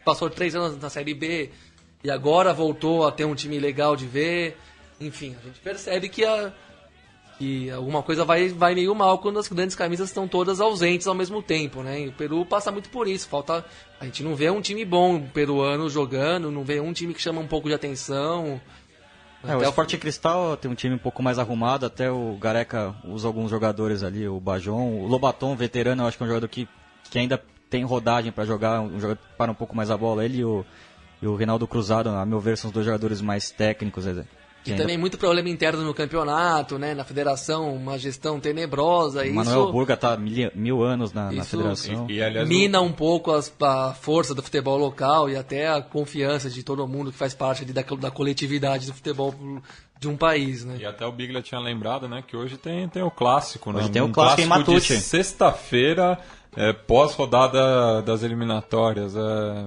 passou 3 anos na Série B e agora voltou a ter um time legal de ver. Enfim, a gente percebe que, a, que alguma coisa vai, vai meio mal quando as grandes camisas estão todas ausentes ao mesmo tempo, né? E o Peru passa muito por isso. Falta, a gente não vê um time bom peruano jogando, não vê um time que chama um pouco de atenção. É, o Até Sport Cristal tem um time um pouco mais arrumado, até o Gareca usa alguns jogadores ali, o Bajon, o Lobaton, veterano, eu acho que é um jogador que, que ainda tem rodagem para jogar, um jogador que para um pouco mais a bola. Ele e o, e o Reinaldo Cruzado, a meu ver, são os dois jogadores mais técnicos. é, E ainda... também muito problema interno no campeonato, né? Na federação, uma gestão tenebrosa. O Manuel isso... Burga está mil, mil, anos na, na federação. E, e, aliás, mina um pouco as, a força do futebol local e até a confiança de todo mundo que faz parte da, da coletividade do futebol de um país, né? E até o Biglia tinha lembrado, né, que hoje tem, tem o clássico, né? Hoje tem o um clássico, clássico em Matute. Sexta-feira, é, pós-rodada das eliminatórias. É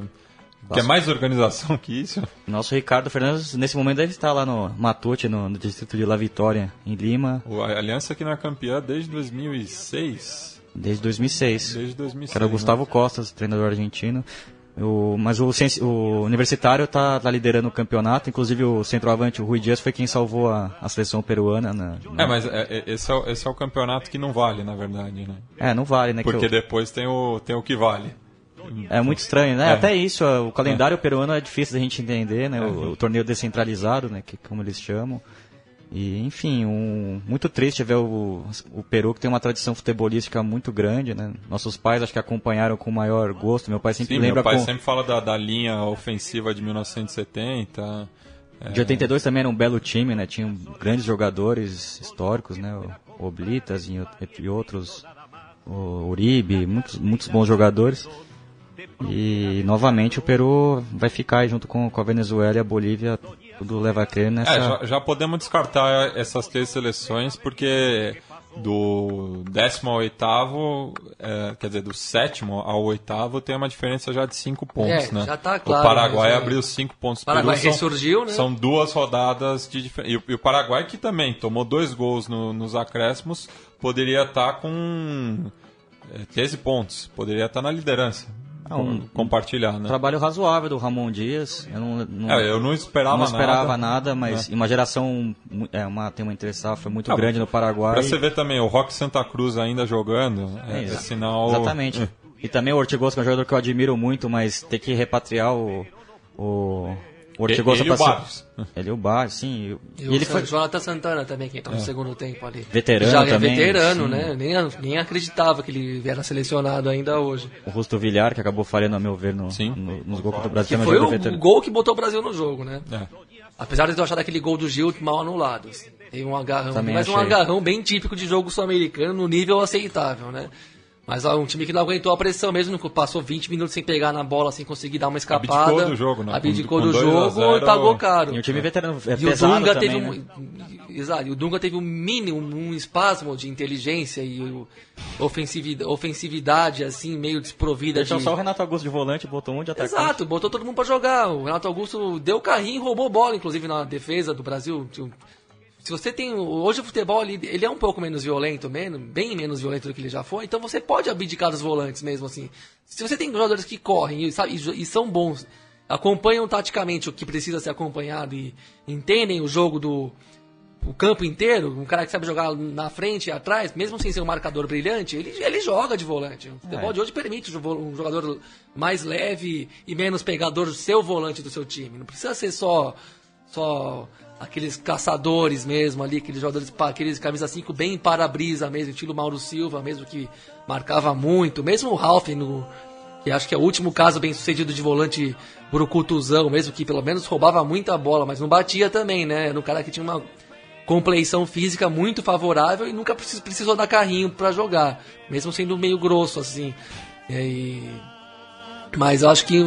que é mais organização que isso? Nosso Ricardo Fernandes, nesse momento, deve estar lá no Matute, no, no distrito de La Vitória, em Lima. A Aliança que não é campeã desde 2006. Desde 2006. Desde 2006. Que era o Gustavo né? Costas, treinador argentino. O, mas o, o Universitário está tá liderando o campeonato, inclusive o centroavante, o Rui Dias, foi quem salvou a, a seleção peruana. Na, na... É, mas é, é, esse, é o, esse é o campeonato que não vale, na verdade, né? É, não vale, né? Porque depois tem o, tem o que vale. É muito estranho, né? É. Até isso, o calendário é. peruano é difícil da gente entender, né? O, o, torneio descentralizado, né? Que, como eles chamam. E, enfim, um, muito triste ver o, o Peru, que tem uma tradição futebolística muito grande, né? Nossos pais acho que acompanharam com maior gosto. Meu pai sempre Sim, lembra... meu pai com... sempre fala da, da linha ofensiva de 1970... É... De 82 também era um belo time, né? Tinham grandes jogadores históricos, né? O Oblitas e, e outros, o Uribe, muitos, muitos bons jogadores. E novamente o Peru vai ficar junto com, com a Venezuela e a Bolívia, tudo leva a crer nessa. É, já, já podemos descartar essas três seleções, porque do décimo ao oitavo, é, quer dizer, do sétimo ao oitavo tem uma diferença já de cinco pontos, é, né? Já tá claro, o Paraguai abriu cinco pontos. O Paraguai Peru ressurgiu, são, né? São duas rodadas de diferença. E, e, o Paraguai que também tomou dois gols no, nos acréscimos, poderia estar tá com 13 é, pontos, poderia estar tá na liderança. É um, compartilhar, né? Trabalho razoável do Ramon Dias. Eu não, não, é, eu não esperava, não esperava nada, nada mas é. uma geração é, uma, tem uma entre-safra muito ah, grande no Paraguai. Pra você ver também, o Rock Santa Cruz ainda jogando, é, é, é sinal... Exatamente. É. E também o Ortigoso, que é um jogador que eu admiro muito, mas ter que repatriar o, o o Ortigosa ele, ele passou. Ele e o Barros, sim. E, e ele foi... o Jonathan Santana também, que entrou é. no segundo tempo ali. Veterano Já também. é veterano, sim. né? Nem, nem acreditava que ele era selecionado ainda hoje. O Rusto Villar, que acabou falhando, a meu ver, no, no nos gols do Brasil. Que foi o, o, gol que botou o Brasil no jogo, né? É. Apesar de eu achar daquele gol do Gil mal anulado. Tem um agarrão, também mas achei. um agarrão bem típico de jogo sul-americano, no nível aceitável, né? Mas ó, um time que não aguentou a pressão mesmo, passou 20 minutos sem pegar na bola, sem conseguir dar uma escapada. Abdicou do jogo, né? Abdicou do jogo 0... e pagou caro. E o time veterano é e o Dunga também, teve né? um, Exato, e o Dunga teve um mínimo, um espasmo de inteligência e ofensividade, ofensividade assim, meio desprovida. Deixou de... só o Renato Augusto de volante, botou um de atacante. Exato, botou todo mundo para jogar. O Renato Augusto deu carrinho e roubou bola, inclusive na defesa do Brasil se você tem. Hoje o futebol ele, ele é um pouco menos violento, menos, bem menos violento do que ele já foi, então você pode abdicar dos volantes mesmo assim. Se você tem jogadores que correm e, sabe, e, e são bons, acompanham taticamente o que precisa ser acompanhado e entendem o jogo do o campo inteiro, um cara que sabe jogar na frente e atrás, mesmo sem ser um marcador brilhante, ele, ele joga de volante. O futebol é. de hoje permite um jogador mais leve e menos pegador ser o volante do seu time. Não precisa ser só só aqueles caçadores mesmo ali, aqueles jogadores, aqueles camisa 5 bem para-brisa mesmo, estilo Mauro Silva mesmo, que marcava muito, mesmo o Ralph, no, que acho que é o último caso bem sucedido de volante brucutuzão mesmo, que pelo menos roubava muita bola, mas não batia também, né? Era um cara que tinha uma compleição física muito favorável e nunca precisou dar carrinho para jogar, mesmo sendo meio grosso assim. E... Mas eu acho que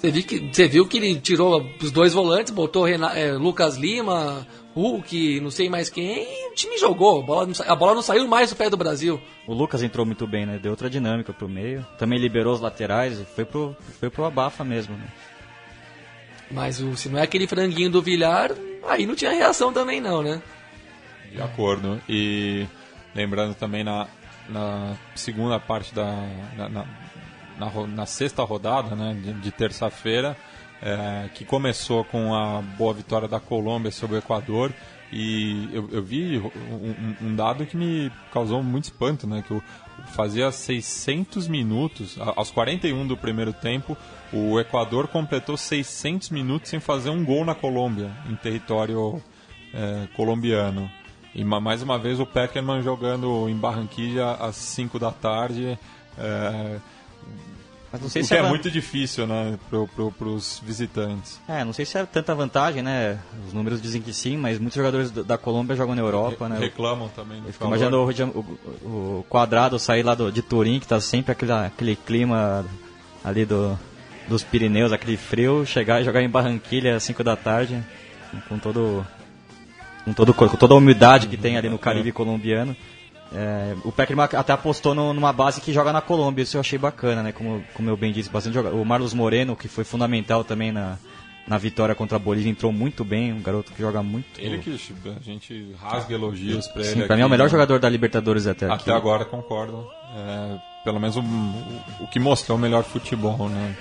você viu, que, você viu que ele tirou os dois volantes, botou Renan, é, Lucas Lima, Hulk, não sei mais quem, e o time jogou. A bola, não, a bola não saiu mais do pé do Brasil. O Lucas entrou muito bem, né? Deu outra dinâmica pro meio. Também liberou os laterais, foi pro, foi pro abafa mesmo, né? Mas o, se não é aquele franguinho do Villar, aí não tinha reação também não, né? De acordo. E lembrando também na, na segunda parte da. Na, na na, na sexta rodada né, de, de terça-feira, é, que começou com a boa vitória da Colômbia sobre o Equador. E eu, eu vi um, um, dado que me causou muito espanto, né? Que eu fazia 600 minutos, aos 41 do primeiro tempo, o Equador completou 600 minutos sem fazer um gol na Colômbia, em território é, colombiano. E mais uma vez o Peckerman jogando em Barranquilla às 5 da tarde. É, Mas não sei o se que é muito difícil, né, pro, pro, pros visitantes. É, não sei se é tanta vantagem, né? Os números dizem que sim, mas muitos jogadores da Colômbia jogam na Europa, né? Reclamam também Eu fico imaginando o, o, o quadrado sair lá do, de Turim, que tá sempre aquele, aquele clima ali do, dos Pirineus, aquele frio, chegar e jogar em Barranquilha às 5 da tarde, com todo com, todo, com toda a umidade que tem ali no Caribe colombiano. É, o Peckerman até apostou no- numa base que joga na Colômbia, isso eu achei bacana, né? Como, como eu bem disse, bastante joga- O Marlos Moreno, que foi fundamental também na, na vitória contra a Bolívia, entrou muito bem, um garoto que joga muito. Ele que a gente rasga elogios pra ele. Sim, pra mim é o aqui, melhor né? jogador da Libertadores até aqui. Até agora, concordo. É, pelo menos o, o, que mostrou o melhor futebol, né?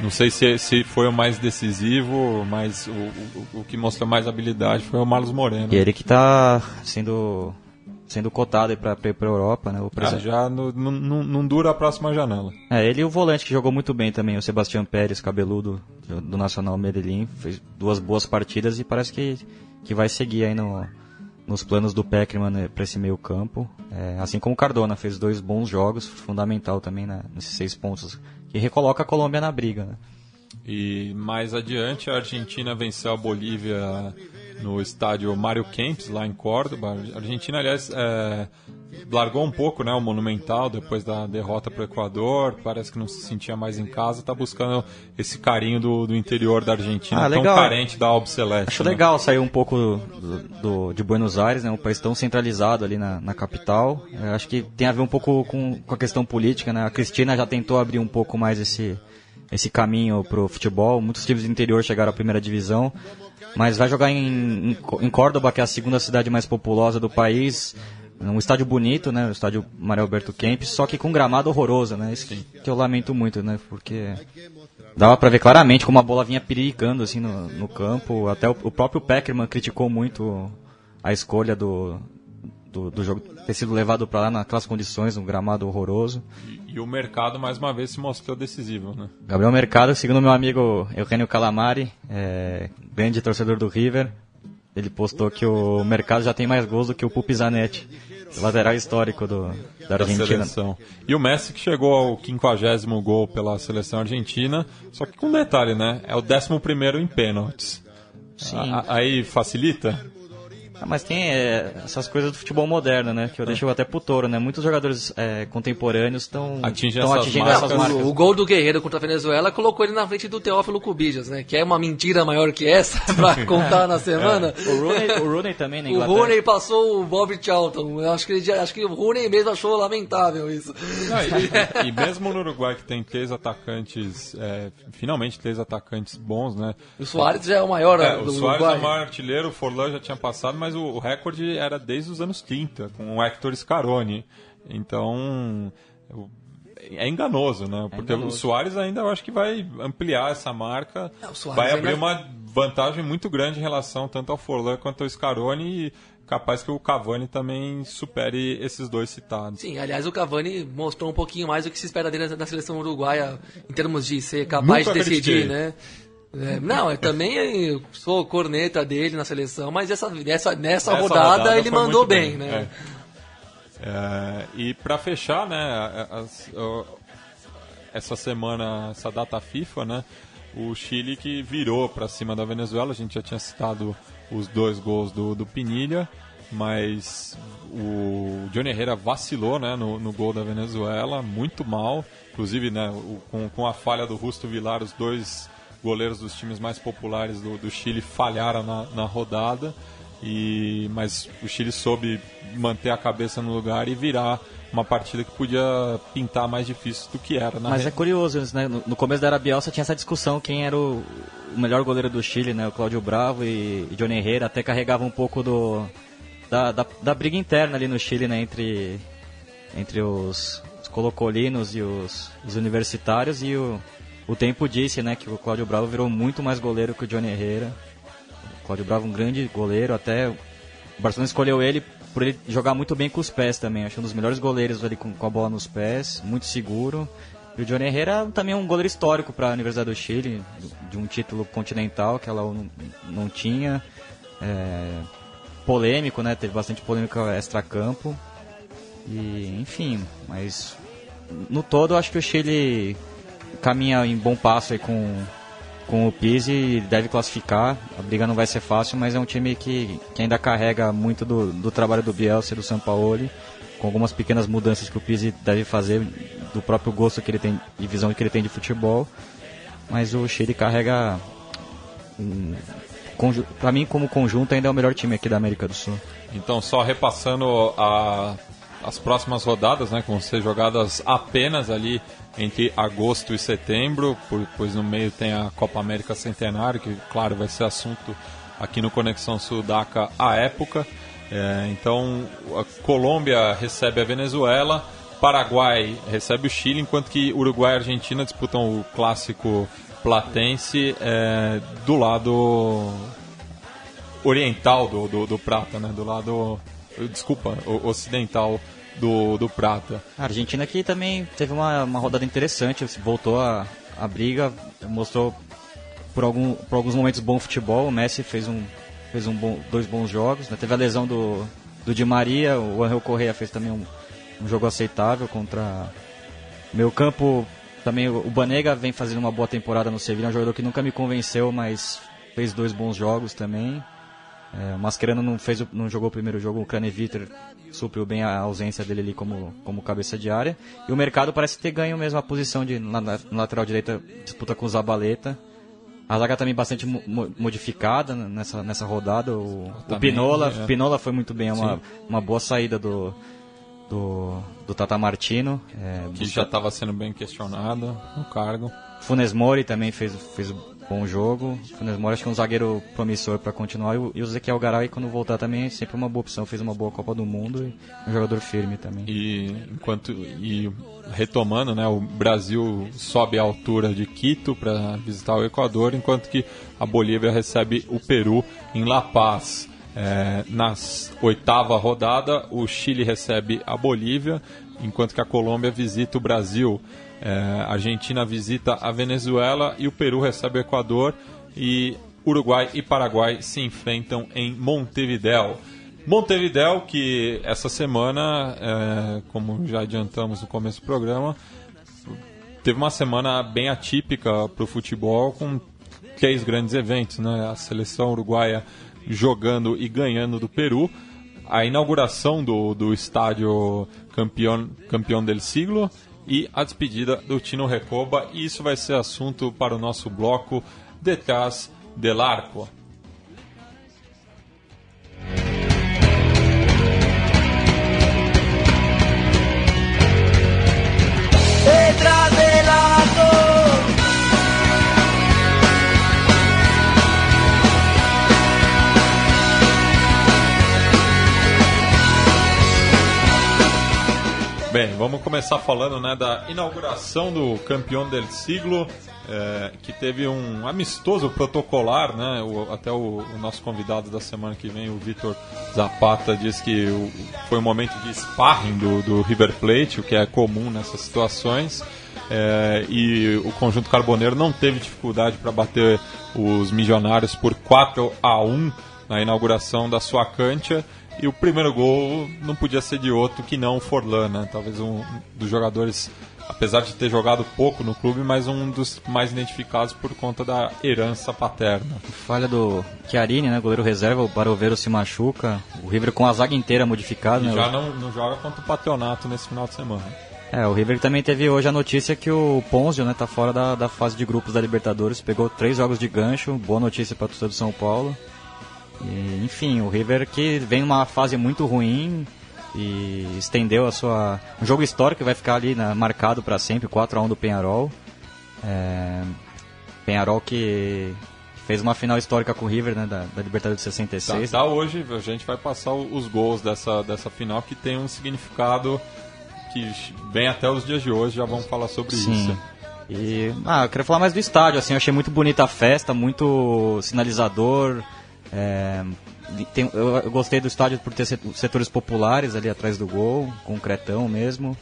Não sei se, se foi o mais decisivo, mas o, o, o que mostrou mais habilidade foi o Marlos Moreno. E ele que tá sendo sendo cotado pra, pra Europa, né? O Ah, já não, não, não dura a próxima janela. É, ele e o volante que jogou muito bem também, o Sebastião Pérez, cabeludo do, do Nacional Medellín, fez duas boas partidas e parece que, que vai seguir aí no, nos planos do Peckerman né, para esse meio campo. É, assim como o Cardona fez dois bons jogos, fundamental também né, nesses seis pontos, que recoloca a Colômbia na briga. Né? E mais adiante, a Argentina venceu a Bolívia no estádio Mário Kempes, lá em Córdoba. A Argentina, aliás, é, largou um pouco né, o Monumental depois da derrota para o Equador. Parece que não se sentia mais em casa. Está buscando esse carinho do, do interior da Argentina, Ah, tão carente da Albi Celeste. Acho né? legal sair um pouco do, do- de Buenos Aires, né, um país tão centralizado ali na, na capital. É, acho que tem a ver um pouco com, com a questão política. Né? A Cristina já tentou abrir um pouco mais esse, esse caminho pro futebol. Muitos times do interior chegaram à primeira divisão, mas vai jogar em, em, Córdoba, que é a segunda cidade mais populosa do país. Um estádio bonito, né? O estádio Mário Alberto Kempes, só que com gramado horroroso, né? Isso que eu lamento muito, né? Porque dava pra ver claramente como a bola vinha piricando assim no, no campo. Até o, o próprio Peckerman criticou muito a escolha do, do, do jogo ter sido levado pra lá naquelas condições, um gramado horroroso. E o mercado, mais uma vez, se mostrou decisivo. Né? Gabriel Mercado, segundo meu amigo Eugênio Calamari, é, grande torcedor do River, ele postou que o mercado já tem mais gols do que o Pupi Zanetti, lateral histórico do, da da Argentina. seleção. E o Messi que chegou ao 50 gol pela seleção argentina, só que com um detalhe, né? É o 11 em pênaltis. Sim. A- aí facilita? Ah, mas tem é, essas coisas do futebol moderno, né? Que eu deixo até pro touro, né? Muitos jogadores é, contemporâneos estão Atingem estão essas atingindo marcas. essas marcas. O, o gol do Guerreiro contra a Venezuela colocou ele na frente do Teófilo Cubijas, né? Que é uma mentira maior que essa pra contar na semana. O Rooney, o Rooney também na O. Rooney passou o Bob Charlton. Eu acho que, ele, acho que o Rooney mesmo achou lamentável isso. Não, e, e mesmo no Uruguai que tem três atacantes, é, finalmente três atacantes bons, né? O Soares já é o maior É, do o Soares é o maior artilheiro, o Forlan já tinha passado, mas o, o recorde era desde os anos 30, com o Hector Scaroni. Então, é enganoso, né? Porque o Soares ainda eu acho que vai ampliar essa marca, É, o Soares vai abrir ainda- uma vantagem muito grande em relação tanto ao Forlan quanto ao Scaroni e capaz que o Cavani também supere esses dois citados. Sim, aliás, o Cavani mostrou um pouquinho mais do que se espera dele da seleção uruguaia em termos de ser capaz Nunca de decidir, critiquei. né? É, não, eu também sou corneta dele na seleção, mas essa, nessa, nessa, Essa rodada, ele mandou muito bem, né? é. É, e para fechar, né, as- ó, essa semana, essa data FIFA, né, o Chile que virou para cima da Venezuela, a gente já tinha citado os dois gols do, do Pinilha, mas o Johnny Herrera vacilou, né, no, no gol da Venezuela, muito mal, inclusive, né, o- com, com a falha do Rusto Vilar, os dois goleiros dos times mais populares do, do Chile falharam na, na rodada. E, mas o Chile soube manter a cabeça no lugar e virar uma partida que podia pintar mais difícil do que era. Na Mas re- é curioso, né? No, começo da era Bielsa tinha essa discussão quem era o, o melhor goleiro do Chile, né? O Cláudio Bravo e, e Johnny Herrera até carregava um pouco do da, da, da briga interna ali no Chile, né? Entre entre os, os colocolinos e os, os universitários e o, o tempo disse, né? Que o Cláudio Bravo virou muito mais goleiro que o Johnny Herrera. O Cláudio Bravo um grande goleiro, até o Barcelona escolheu ele por ele jogar muito bem com os pés também. Acho um dos melhores goleiros ali com, com a bola nos pés, muito seguro. E o Johnny Herrera também é um goleiro histórico para a Universidade do Chile, de um título continental que ela não, não tinha. É, polêmico, né? Teve bastante polêmica extra-campo. E, enfim, mas no todo eu acho que o Chile caminha em bom passo aí com, com o Pise, deve classificar. A briga não vai ser fácil, mas é um time que, que ainda carrega muito do, do trabalho do Bielsa e do Sampaoli, com algumas pequenas mudanças que o Pise deve fazer do próprio gosto que ele tem e visão que ele tem de futebol. Mas o Chile carrega um, para mim como conjunto ainda é o melhor time aqui da América do Sul. Então só repassando a, as próximas rodadas, né, que vão ser jogadas apenas ali entre agosto e setembro, pois no meio tem a Copa América Centenário, que claro vai ser assunto aqui no Conexão Sudaca à época. É, então a Colômbia recebe a Venezuela, Paraguai recebe o Chile, enquanto que Uruguai e Argentina disputam o clássico platense é, do lado oriental do, do, do, Prata, né? Do lado, desculpa, ocidental do, do Prata. A Argentina aqui também teve uma, uma rodada interessante, voltou a, a briga, mostrou por, algum, por alguns momentos bom futebol. O Messi fez, um, fez um bom, dois bons jogos, né? teve a lesão do, do Di Maria, o Angel Correa fez também um, um jogo aceitável contra meu campo também o Banega vem fazendo uma boa temporada no Sevilla, é um jogador que nunca me convenceu, mas fez dois bons jogos também. É, o Mascherano não, fez, não jogou o primeiro jogo, o Craneviter supriu bem a ausência dele ali como, como cabeça de área. E o mercado parece ter ganho mesmo a posição de na, na lateral direita, disputa com o Zabaleta. A zaga também bastante mo modificada nessa, nessa rodada. O, o Pinola, é. Pinola foi muito bem, é uma, uma boa saída do, do, do Tata Martino. É, que busca... já estava sendo bem questionado no cargo. Funes Mori também fez, fez bom jogo. Funes Mori acho que é um zagueiro promissor para continuar. E o, e o Ezequiel Garay, quando voltar também, é sempre uma boa opção. Fez uma boa Copa do Mundo e um jogador firme também. E enquanto e retomando, né, o Brasil sobe a altura de Quito para visitar o Equador, enquanto que a Bolívia recebe o Peru em La Paz. É, na oitava rodada, o Chile recebe a Bolívia, enquanto que a Colômbia visita o Brasil. É, a Argentina visita a Venezuela e o Peru recebe o Equador. E Uruguai e Paraguai se enfrentam em Montevideo. Montevideo, que essa semana, é, como já adiantamos no começo do programa, teve uma semana bem atípica para o futebol, com três grandes eventos. Né? A seleção uruguaia jogando e ganhando do Peru. A inauguração do, do estádio campeão, campeão del siglo e a despedida do Tino Recoba. E isso vai ser assunto para o nosso bloco Detrás del Arco. Detrás del Arco. Bem, vamos começar falando né, da inauguração do campeão del siglo, é, que teve um amistoso protocolar, né? O, até o, o, nosso convidado da semana que vem, o Vitor Zapata, diz que o, foi um momento de sparring do, do, River Plate, o que é comum nessas situações. É, e o conjunto carboneiro não teve dificuldade para bater os milionários por 4 a 1 na inauguração da sua cancha e o primeiro gol não podia ser de outro que não o Forlan, né? Talvez um dos jogadores, apesar de ter jogado pouco no clube, mas um dos mais identificados por conta da herança paterna. Falha do Chiarini, né? Goleiro reserva, o Barovero se machuca. O River com a zaga inteira modificada, né? Já não, não joga contra o Patronato nesse final de semana. É, o River também teve hoje a notícia que o Ponzio, né, tá fora da, da fase de grupos da Libertadores, pegou três jogos de gancho, boa notícia para a torcida do São Paulo. E, enfim, o River que vem numa fase muito ruim e estendeu a sua. Um jogo histórico que vai ficar ali né, marcado para sempre 4 a 1 do Penharol. É... Penharol que fez uma final histórica com o River né, da, da Libertadores de 66. Tá, tá, hoje, a gente vai passar os gols dessa, dessa final que tem um significado que vem até os dias de hoje, já vamos falar sobre Sim. isso. E, ah, eu queria falar mais do estádio, assim, eu achei muito bonita a festa, muito sinalizador, é, tem, eu, eu, gostei do estádio por ter setores populares ali atrás do gol, concretão mesmo.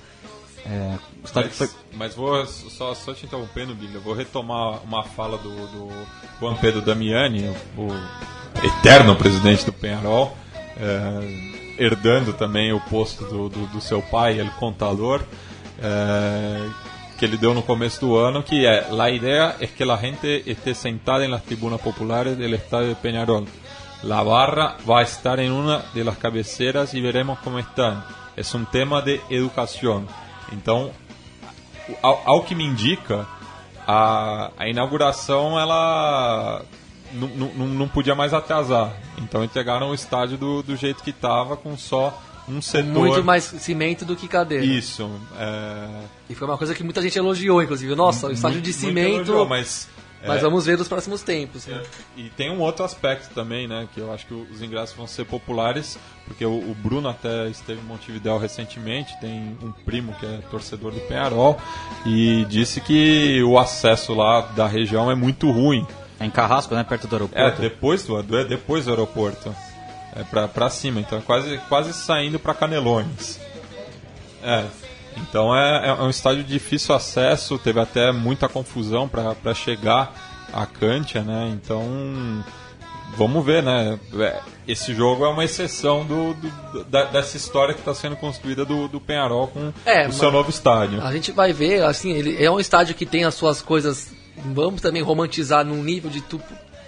É, mas, foi... mas, vou só, só te interrompendo, Billy, vou retomar uma fala do, do Juan Pedro Damiani, o, o eterno presidente do Penharol, é, herdando também o posto do, do, do seu pai, ele contador, é, que ele deu no começo do ano, que é La idea es que la gente esté sentada en las tribunas populares del estadio de Peñarol. La barra va a estar en una de las cabeceras y veremos cómo están. Es un tema de educação. Então, ao, que me indica, a, a inauguração ela não podia mais atrasar. Então entregaram o estádio do, do jeito que estava, com só um setor. Muito mais cimento do que cadeira. Isso. É... E foi uma coisa que muita gente elogiou, inclusive. Nossa, o estádio de cimento. Elogiou, mas mas é, vamos ver nos próximos tempos. Né? E tem um outro aspecto também, né? Que eu acho que os ingressos vão ser populares, porque o, o Bruno até esteve em Montevideo recentemente, tem um primo que é torcedor do Penharol, e disse que o acesso lá da região é muito ruim. É em Carrasco, né? Perto do aeroporto. É, depois do, é depois do aeroporto. É pra, pra cima, então é quase, quase saindo para Canelones. É, então é, é, um estádio de difícil acesso, teve até muita confusão para chegar a Cantia, né? Então vamos ver, né? É, esse jogo é uma exceção do, do da, dessa história que está sendo construída do, do Penharol com é, o seu novo estádio. A gente vai ver, assim, ele é um estádio que tem as suas coisas. Vamos também romantizar num nível de, tu,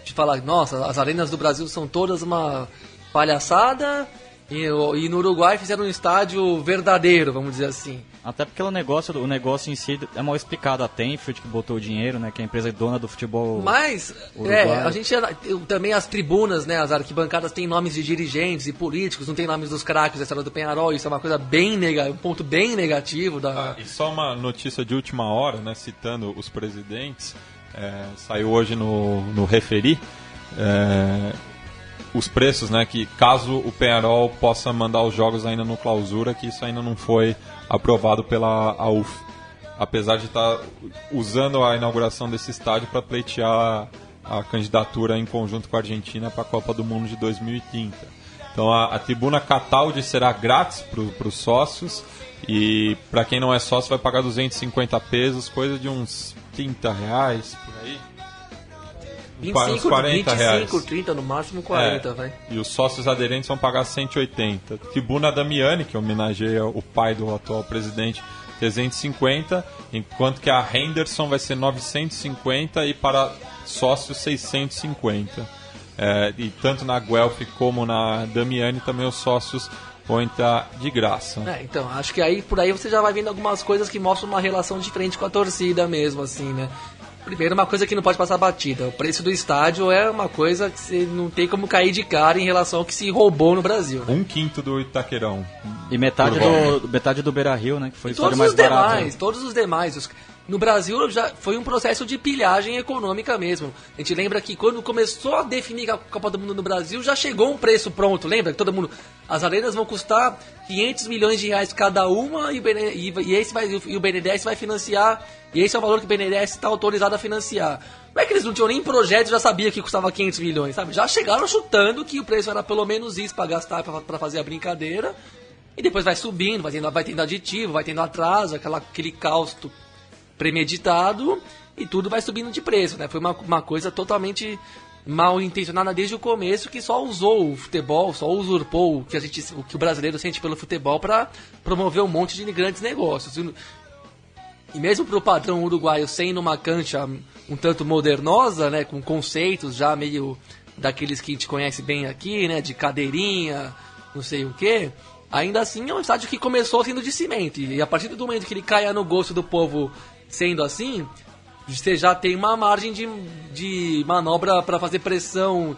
de falar, nossa, as arenas do Brasil são todas uma palhaçada e, e no Uruguai fizeram um estádio verdadeiro, vamos dizer assim. Até porque o negócio, o negócio em si é mal explicado. A Tenfield que botou o dinheiro, né? Que é a empresa dona do futebol. Mas, é, a gente também as tribunas, né? As arquibancadas têm nomes de dirigentes e políticos, não tem nomes dos craques da história do Penharol. Isso é uma coisa bem negativa, um ponto bem negativo da. Ah, e só uma notícia de última hora, né? Citando os presidentes, é, saiu hoje no, no referi. É, os preços, né? Que caso o Penharol possa mandar os jogos ainda no clausura, que isso ainda não foi aprovado pela AUF, apesar de estar tá usando a inauguração desse estádio para pleitear a candidatura em conjunto com a Argentina para a Copa do Mundo de 2030. Então a, a tribuna Cataldi será grátis para os sócios e para quem não é sócio vai pagar 250 pesos, coisa de uns 30 reais por aí. 25, uns 40 25, reais. 30, no máximo 40, é, vai. E os sócios aderentes vão pagar 180. Tribuna Damiani, que homenageia o pai do atual presidente, 350, enquanto que a Henderson vai ser 950 e para sócios 650. É, e tanto na Guelph como na Damiani também os sócios vão entrar de graça. É, então, acho que aí por aí você já vai vendo algumas coisas que mostram uma relação diferente com a torcida mesmo, assim, né? Primeiro, uma coisa que não pode passar batida. O preço do estádio é uma coisa que você não tem como cair de cara em relação ao que se roubou no Brasil. Né? Um quinto do Itaquerão. E metade do, metade do Beira Rio, né? Que foi e todos mais os demais, todos os demais. No Brasil já foi um processo de pilhagem econômica mesmo. A gente lembra que quando começou a definir a Copa do Mundo no Brasil, já chegou um preço pronto. Lembra que todo mundo. As arenas vão custar 500 milhões de reais cada uma e o, BN, e, e esse vai, e o BNDES vai financiar. E esse é o valor que o BNDES está autorizado a financiar. Não é que eles não tinham nem projeto já sabia que custava 500 milhões, sabe? Já chegaram chutando que o preço era pelo menos isso para gastar, para fazer a brincadeira. E depois vai subindo, vai tendo, vai tendo aditivo, vai tendo atraso, aquela, aquele caos premeditado e tudo vai subindo de preço, né? Foi uma, uma coisa totalmente mal intencionada desde o começo que só usou o futebol, só usurpou o que a gente, o que o brasileiro sente pelo futebol para promover um monte de grandes negócios. E mesmo para o padrão uruguaio sendo uma cancha um tanto modernosa, né, com conceitos já meio daqueles que a gente conhece bem aqui, né, de cadeirinha, não sei o que, ainda assim é um estádio que começou sendo de cimento. E a partir do momento que ele caia no gosto do povo Sendo assim, você já tem uma margem de, de manobra para fazer pressão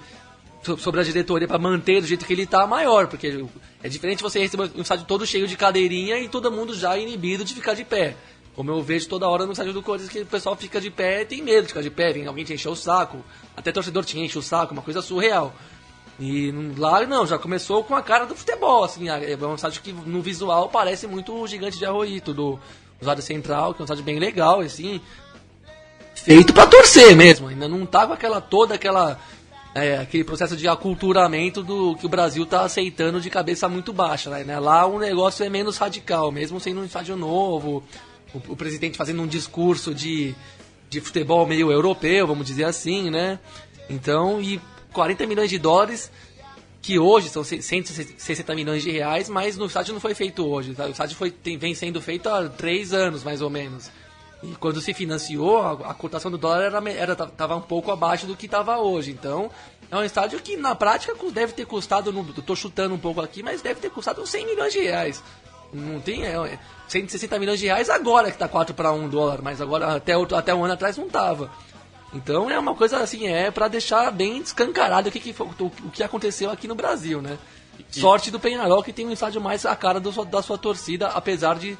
sobre a diretoria para manter do jeito que ele está maior, porque é diferente você receber um estádio todo cheio de cadeirinha e todo mundo já inibido de ficar de pé. Como eu vejo toda hora no estádio do Corinthians que o pessoal fica de pé e tem medo de ficar de pé, vem alguém te encher o saco, até torcedor te enche o saco, uma coisa surreal. E lá não, já começou com a cara do futebol, assim, é um estádio que no visual parece muito o gigante de Arroito, do, usado central, que é um estádio bem legal, assim. Feito para torcer mesmo. Ainda não tá com aquela toda aquela. É, aquele processo de aculturamento do que o Brasil tá aceitando de cabeça muito baixa. Né? Lá o negócio é menos radical, mesmo sendo um estádio novo, o, o presidente fazendo um discurso de, de futebol meio europeu, vamos dizer assim, né? Então, e 40 milhões de dólares que hoje são 160 milhões de reais, mas no estádio não foi feito hoje. O estádio foi, tem, vem sendo feito há três anos, mais ou menos. E quando se financiou, a, a cotação do dólar era, era, um pouco abaixo do que estava hoje. Então, é um estádio que na prática deve ter custado, tô chutando um pouco aqui, mas deve ter custado uns 100 milhões de reais. Não tem é, 160 milhões de reais agora que tá 4 para 1 dólar, mas agora até, até um ano atrás não tava. Então é uma coisa assim, é para deixar bem descancarado o que, que, o, o que aconteceu aqui no Brasil, né? E... Sorte do Penharol que tem um estádio mais a cara do, da sua torcida, apesar de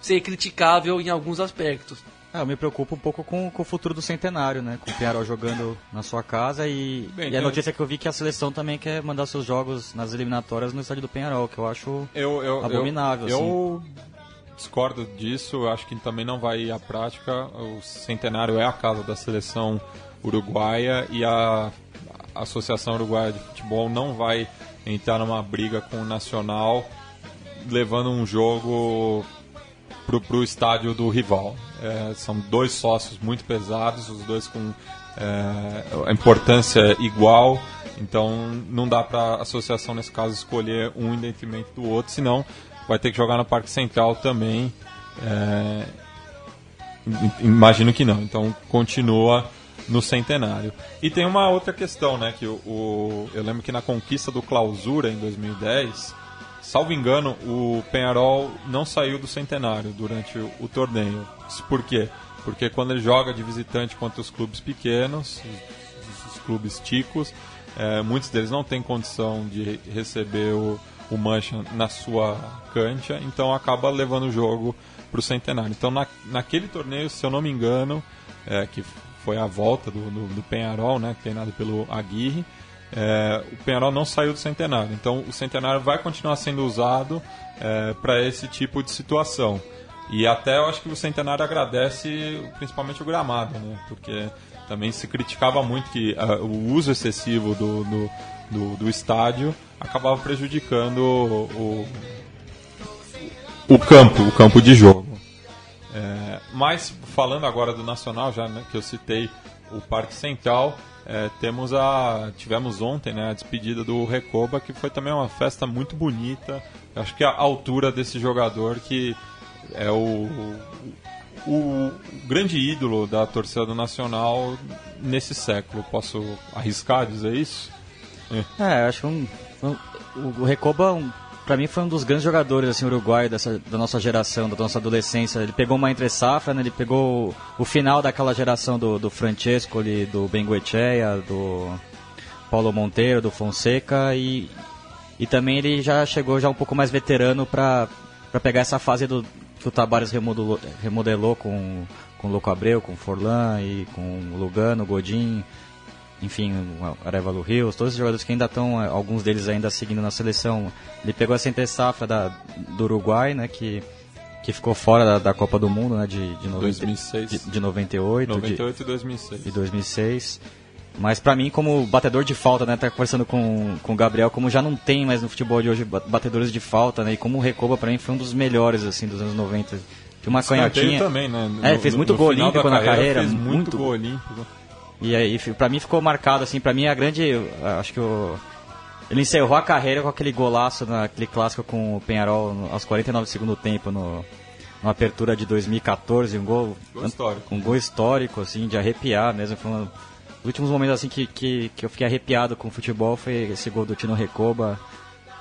ser criticável em alguns aspectos. É, eu me preocupo um pouco com, com o futuro do centenário, né? Com o Penharol jogando na sua casa e, Bem, e a notícia que eu vi que a seleção também quer mandar seus jogos nas eliminatórias no estádio do Penharol, que eu acho eu, eu, abominável. Eu, assim. eu discordo disso, acho que também não vai à prática. O centenário é a casa da seleção uruguaia e a Associação Uruguaia de Futebol não vai entrar numa briga com o Nacional levando um jogo pro, pro estádio do rival. É, são dois sócios muito pesados, os dois com é, importância igual. Então não dá para a associação, nesse caso, escolher um em detrimento do outro, senão vai ter que jogar no Parque Central também. É, imagino que não. Então continua no centenário. E tem uma outra questão, né? Que o, o, eu lembro que na conquista do Clausura em 2010 salvo engano, o Penharol não saiu do centenário durante o, o torneio. Por quê? Porque quando ele joga de visitante contra os clubes pequenos, os, os clubes ticos, é, muitos deles não têm condição de receber o, o Mancha na sua cancha, então acaba levando o jogo para o centenário. Então, na, naquele torneio, se eu não me engano, é, que foi a volta do, do, do Penharol, né, treinado pelo Aguirre, é, o Penharol não saiu do centenário. Então o centenário vai continuar sendo usado é, para esse tipo de situação. E até eu acho que o centenário agradece principalmente o gramado, né? Porque também se criticava muito que uh, o uso excessivo do, do, do, do, estádio acabava prejudicando o, o, campo, o campo de jogo. É, mas falando agora do Nacional, já né, que eu citei o Parque Central, é, temos a tivemos ontem né, a despedida do Recoba que foi também uma festa muito bonita. Eu acho que a altura desse jogador que é o, o grande ídolo da torcida do Nacional nesse século. Posso arriscar dizer isso é, é acho um, um, o Recoba um para mim foi um dos grandes jogadores assim uruguai dessa da nossa geração, da nossa adolescência. Ele pegou uma entre safra, né? ele pegou o, final daquela geração do, do Francesco, ali, do Benguechea, do Paulo Monteiro, do Fonseca e e também ele já chegou já um pouco mais veterano para pegar essa fase do que o Tabares remodelou, remodelou com com o Louco Abreu, com o Forlan e com o Lugano, Godin enfim, o Arevalo Rios, todos os jogadores que ainda estão, eh, alguns deles ainda seguindo na seleção. Ele pegou essa entre safra da, do Uruguai, né, que, que ficou fora da, da Copa do Mundo, né, de, de, 90, 2006. de, de 98. 98 de, e 2006. E 2006. Mas para mim, como batedor de falta, né, tá conversando com, com o Gabriel, como já não tem mais no futebol de hoje batedores de falta, né, e como o Recoba para mim foi um dos melhores, assim, dos anos 90. Tinha uma canhotinha. também, né? No, é, fez muito no, gol olímpico na carreira. Fez muito, muito gol olímpico. E aí, pra mim ficou marcado, assim, pra mim a grande. Acho que o. Ele encerrou a carreira com aquele golaço naquele clássico com o Penharol aos 49 do segundo tempo no, numa apertura de 2014, um gol, gol histórico. um gol histórico assim, de arrepiar mesmo, foi um dos últimos momentos assim que, que, que eu fiquei arrepiado com o futebol foi esse gol do Tino Recoba,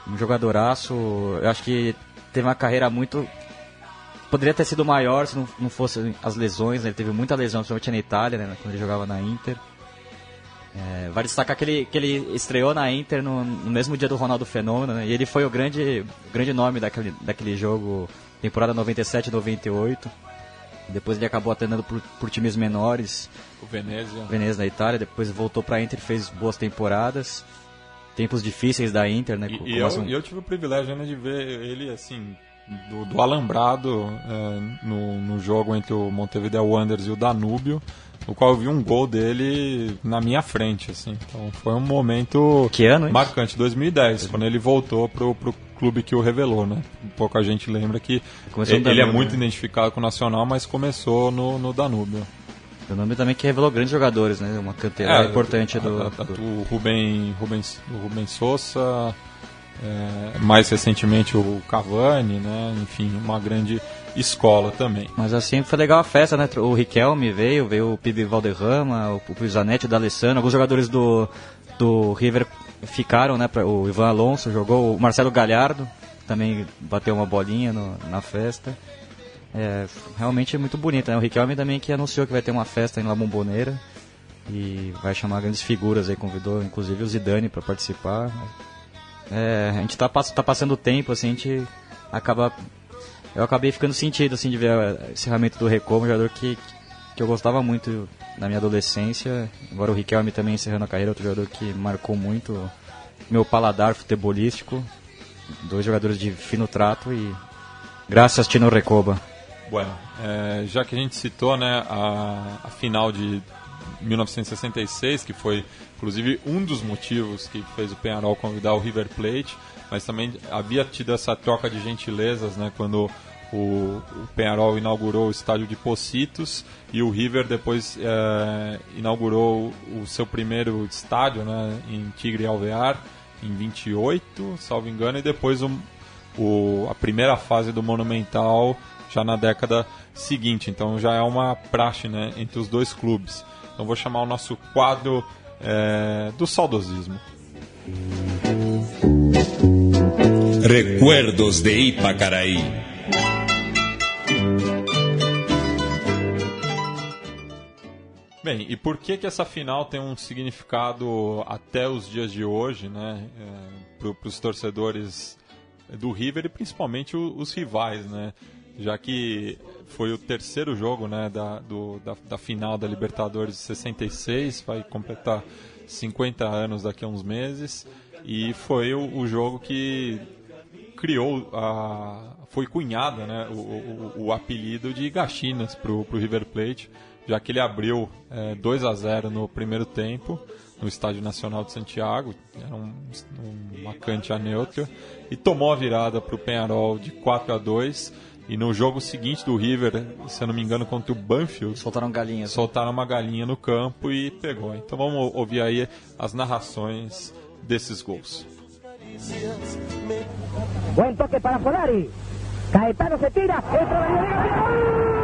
um jogadoraço, eu acho que teve uma carreira muito poderia ter sido maior se não, não fosse as lesões, né? ele teve muita lesão, principalmente na Itália, né? quando ele jogava na Inter. É, vale destacar que ele, que ele estreou na Inter no, no mesmo dia do Ronaldo Fenômeno, né? e ele foi o grande, grande nome daquele, daquele jogo, temporada 97 98. Depois ele acabou atendendo por, por times menores. O Venezia. Venezia da Itália, depois voltou para a Inter e fez boas temporadas. Tempos difíceis da Inter, né? E, e eu, um... eu tive o privilégio né, de ver ele assim do, do alambrado é, no, no jogo entre o Montevideo Wanderers e o Danúbio, no qual eu vi um gol dele na minha frente, assim. Então foi um momento que ano, marcante, 2010, quando ele voltou pro, pro clube que o revelou, né? Um pouco a gente lembra que ele, Danúbio, ele, é muito né? identificado com o Nacional, mas começou no, no Danúbio. O nome também que revelou grandes jogadores, né? Uma canteira é, importante do, a, a, do... O Rubem, Rubem, o Rubem Sousa, é, mais recentemente o Cavani, né? Enfim, uma grande escola também. Mas assim foi legal a festa, né? O Riquelme veio, veio o Pibe Valderrama, o, o Zanetti, o D'Alessandro, alguns jogadores do, do River ficaram, né? O Ivan Alonso jogou, o Marcelo Galhardo também bateu uma bolinha no, na festa. É, realmente é muito bonito, né? O Riquelme também que anunciou que vai ter uma festa em La Bombonera e vai chamar grandes figuras aí, convidou inclusive o Zidane para participar. É, a gente tá, tá passando o tempo, assim, a gente acaba eu acabei ficando sentido assim de ver o encerramento do Recomo, um jogador que, que eu gostava muito na minha adolescência. Agora o Riquelme também encerrando a carreira, outro jogador que marcou muito meu paladar futebolístico. Dois jogadores de fino trato e graças Tino Recoba. Bueno, é, já que a gente citou né, a, a final de 1966, que foi inclusive um dos motivos que fez o Penharol convidar o River Plate, mas também havia tido essa troca de gentilezas, né, quando o, o Penharol inaugurou o estádio de Pocitos e o River depois é, inaugurou o seu primeiro estádio né, em Tigre Alvear em 28, salvo engano, e depois o, o, a primeira fase do Monumental já na década seguinte. Então já é uma praxe né, entre os dois clubes. Então vou chamar o nosso quadro é, do saudosismo. Recuerdos de Ipacaraí. Bem, e por que que essa final tem um significado até os dias de hoje, né, é, para os torcedores do River e principalmente o, os rivais, né, já que foi o terceiro jogo, né, da, do, da, da final da Libertadores de 66, vai completar 50 anos daqui a uns meses. E foi o, o jogo que criou a foi cunhada né, o, o, o apelido de Gachinas para o River Plate, já que ele abriu é, 2 a 0 no primeiro tempo no Estádio Nacional de Santiago, era um, um, uma cancha neutra, e tomou a virada para o Penharol de 4 a 2 e no jogo seguinte do River, se eu não me engano, contra o Banfield, soltaram galinhas. Soltaram uma galinha no campo e pegou. Então vamos ouvir aí as narrações desses gols. Buen toque para Solari. Caetano se tira. Entra Gol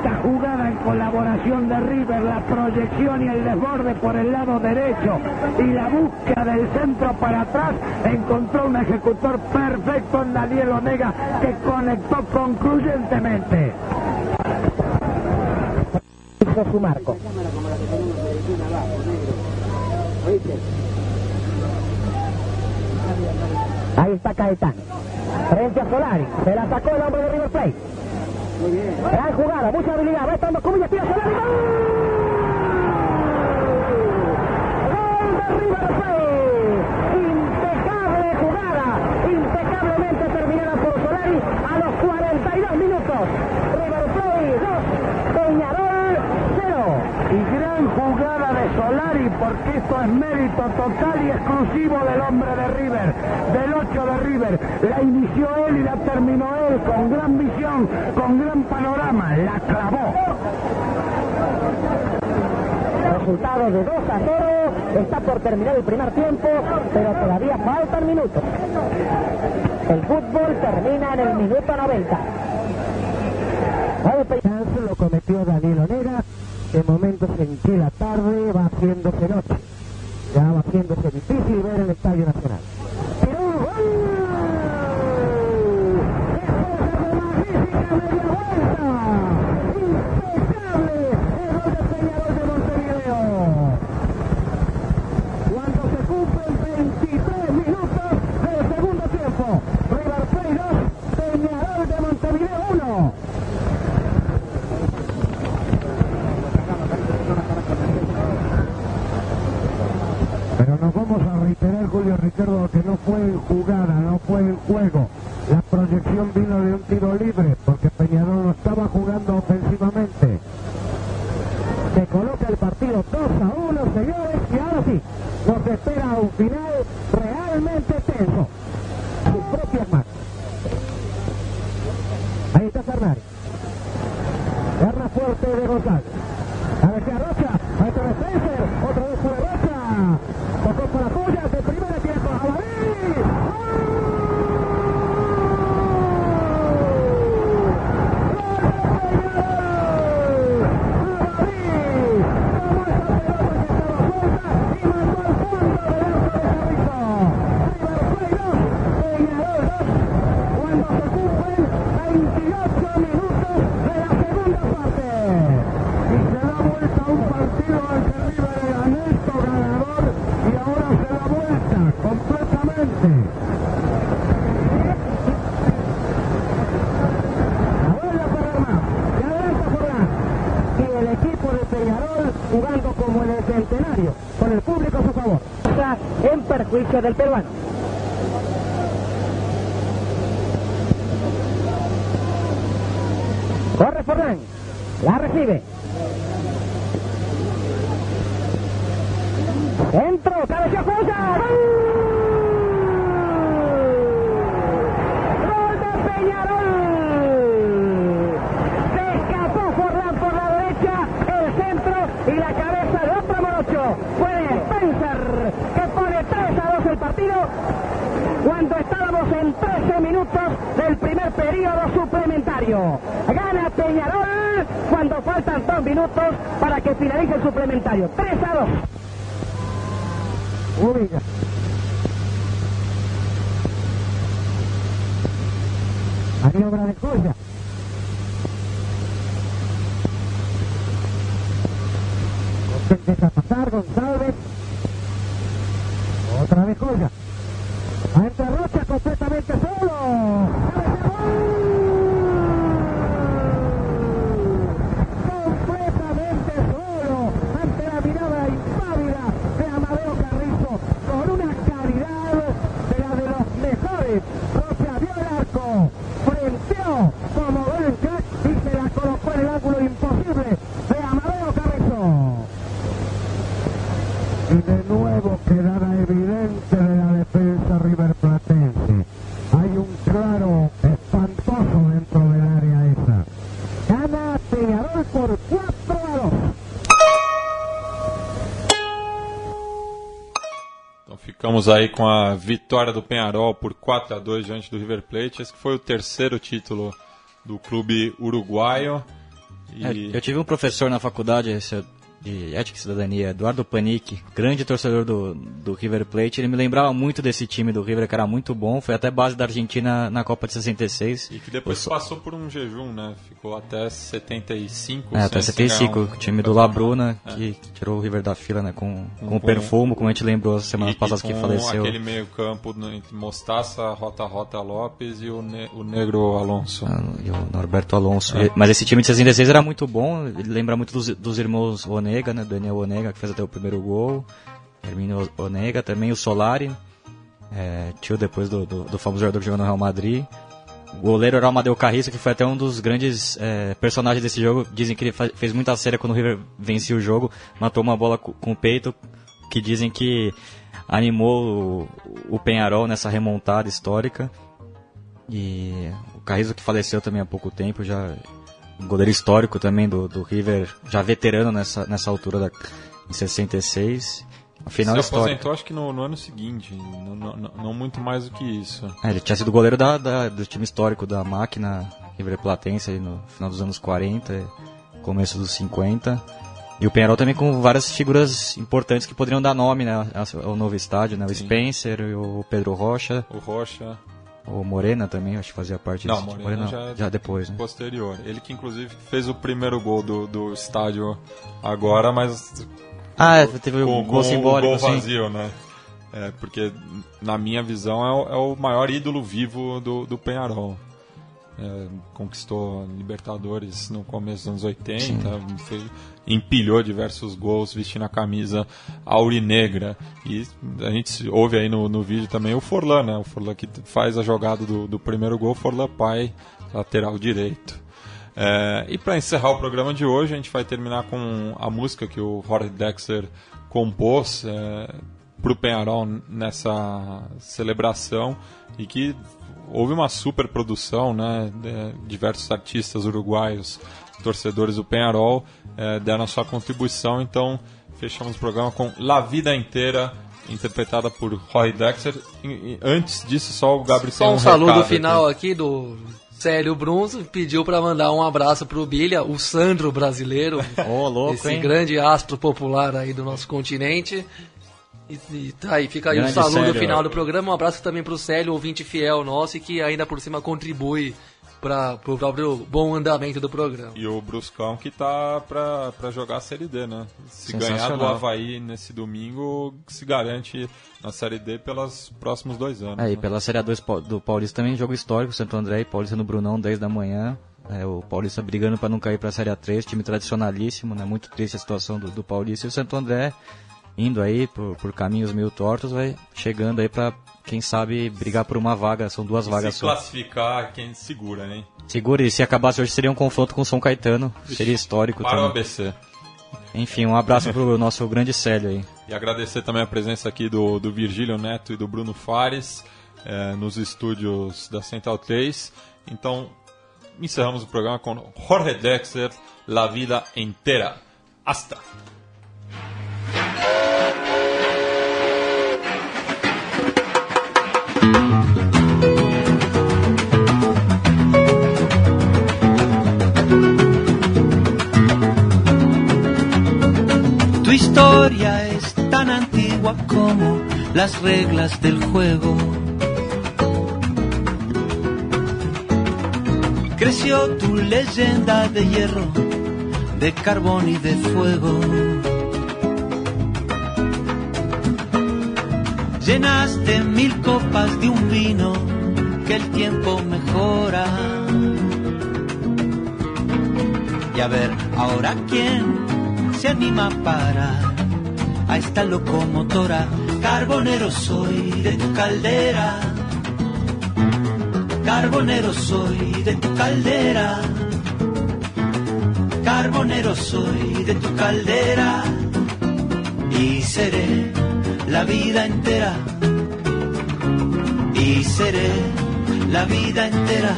perfecta jugada en colaboración de River, la proyección y el desborde por el lado derecho y la búsqueda del centro para atrás, encontró un ejecutor perfecto en Daniel Onega que conectó concluyentemente. Su marco. Ahí está Caetano. Frente a Solari. Se la sacó el hombre de River Plate. Gran jugada, mucha habilidad. Va estando Cubillas, tira Solari. ¡Gol! ¡Gol de River Plate! Impecable jugada. Impecablemente terminada por Solari a los 42 minutos. River Plate 2, Peñarol 0. Y gran jugada de Solari porque esto es mérito total y exclusivo del hombre de River, del 8 de River. La inició él y la terminó él con gran visión, con gran panorama. La clavó. Resultado de 2 a 0. Está por terminar el primer tiempo, pero todavía faltan minutos. El fútbol termina en el minuto 90. Chance lo cometió Daniel Onega. De momentos en que la tarde va haciéndose noche. Ya va haciéndose difícil ver el Estadio Nacional. Pero ¡gol! ¡Qué cosa magnífica media vuelta! ¡Impecable! El gol de Peñarol de Montevideo. Cuando se cumplen 23 minutos del segundo tiempo. River Plate 2, Peñarol de Montevideo 1. Pero nos vamos a reiterar, Julio Ricardo, que no fue en jugada, no fue en juego. La proyección vino de un tiro libre, porque Peñarol no estaba jugando ofensivamente. Se coloca el partido 2 a 1, señores, y ahora sí, nos espera un final realmente tenso. derecha Fernández. Guerra fuerte de González. Cabecea Rocha. Maestro de Spencer. Otra vez por derecha. Tocó para Puya. De primera tiempo. Jabalí. cuando se cumplen 28 minutos de la segunda parte. Y se da vuelta un partido al que River era neto ganador y ahora se da vuelta completamente. La vuelve a Ferrán, se adelanta Forlán. Y el equipo de Peñarol jugando como en el centenario, con el público a su favor. Está en perjuicio del peruano. Corre Forlán. La recibe. Aí com a vitória do Penharol por 4 a 2 diante do River Plate. Esse foi o terceiro título do clube uruguaio. E É, eu tive um professor na faculdade esse, de Ética e Cidadania, Eduardo Panic, grande torcedor do, do River Plate. Ele me lembrava muito desse time do River, que era muito bom. Foi até base da Argentina na Copa de 66. E que depois passou por um jejum, né? Ficou até 75. É, até sem 75, ganhar um o time do. Labruna, É. que tirou o River da fila, né, com, com o Com- perfumo, como a gente lembrou as semanas passadas que faleceu. aquele meio campo entre Mostaça, Rota Rota Lopes e o, ne o Negro Alonso. Ah, E o Norberto Alonso. E- Mas esse time de 66 era muito bom, ele lembra muito dos, dos irmãos Onega, né? Daniel Onega, que fez até o primeiro gol. Hermínio Onega, também o Solari, é, tio depois do, do, do famoso jogador que jogou no Real Madrid. O goleiro era o Amadeu Carriço, que foi até um dos grandes é, personagens desse jogo. Dizem que ele fa- fez muita série quando o River vencia o jogo, matou uma bola co- com o peito, que dizem que animou o, o Penharol nessa remontada histórica. E o Carrizo que faleceu também há pouco tempo, já goleiro histórico também do, do River, já veterano nessa, nessa altura da, em 66. A final Se histórica. aposentou acho que no, no ano seguinte, não, não- muito mais do que isso. É, ele tinha sido goleiro da, da- do time histórico da máquina River Platense no final dos anos 40, começo dos 50. E o Penharol também com várias figuras importantes que poderiam dar nome né, ao novo estádio, né? O Spencer, o Pedro Rocha, O Rocha, o Morena também, acho que fazia parte não, desse time. Moreno já, já depois, né? posterior. Ele que inclusive fez o primeiro gol do, do estádio agora, mas Ah, é, teve com, um gol simbólico, gol assim. vazio, né? É, porque na minha visão é o, é o maior ídolo vivo do, do Penharol. É, conquistou Libertadores no começo dos anos 80, fez- empilhou diversos gols vestindo a camisa aurinegra. E a gente ouve aí no, no vídeo também o Forlan, né? O Forlan que faz a jogada do, do primeiro gol, Forlan pai, lateral direito. É, e para encerrar o programa de hoje, a gente vai terminar com a música que o Jorge Dexter compôs é, para o Penharol nessa celebração e que houve uma super produção, né? De, diversos artistas uruguaios, torcedores do Penharol, é, deram a sua contribuição. Então, fechamos o programa com La Vida Inteira, interpretada por Roy Dexter. E, e, antes disso, só o Gabriel Só um, um saludo final aqui, aqui do Célio Brunzo pediu para mandar um abraço pro Bilha, o Sandro brasileiro. oh, louco, esse hein? grande astro popular aí do nosso continente. E, e tá aí, fica aí o saludo Célio. final do programa. Um abraço também pro Célio, ouvinte fiel nosso e que ainda por cima contribui para o próprio bom andamento do programa. E o Bruscão que tá pra, pra jogar a Série D, né? Se ganhar do. Havaí nesse domingo, se garante na Série D pelos próximos dois anos. É, e né? pela Série A2 Pau- do Paulista também, jogo histórico, Santo André e Paulista no Brunão, 10 da manhã. É, o Paulista brigando para não cair para a Série A3, time tradicionalíssimo, né? Muito triste a situação do, do Paulista. E o Santo André indo aí por, por caminhos meio tortos, vai chegando aí para quem sabe brigar por uma vaga, são duas vagas se só. classificar, quem segura, né? Segura, e se acabasse hoje seria um confronto com o São Caetano, seria histórico Para o também. ABC. Enfim, um abraço pro nosso grande Célio aí. E agradecer também a presença aqui do, do Virgílio Neto e do Bruno Fares eh, nos estúdios da Central 3. Então, encerramos o programa com Jorge Dexter, La Vida Inteira. Hasta! Tu historia es tan antigua como las reglas del juego. Creció tu leyenda de hierro, de carbón y de fuego. Llenaste mil copas de un vino que el tiempo mejora. Y a ver, ahora quién se anima a a esta locomotora. Carbonero soy de tu caldera. Carbonero soy de tu caldera. Carbonero soy de tu caldera. Y seré la vida entera. Y seré la vida entera.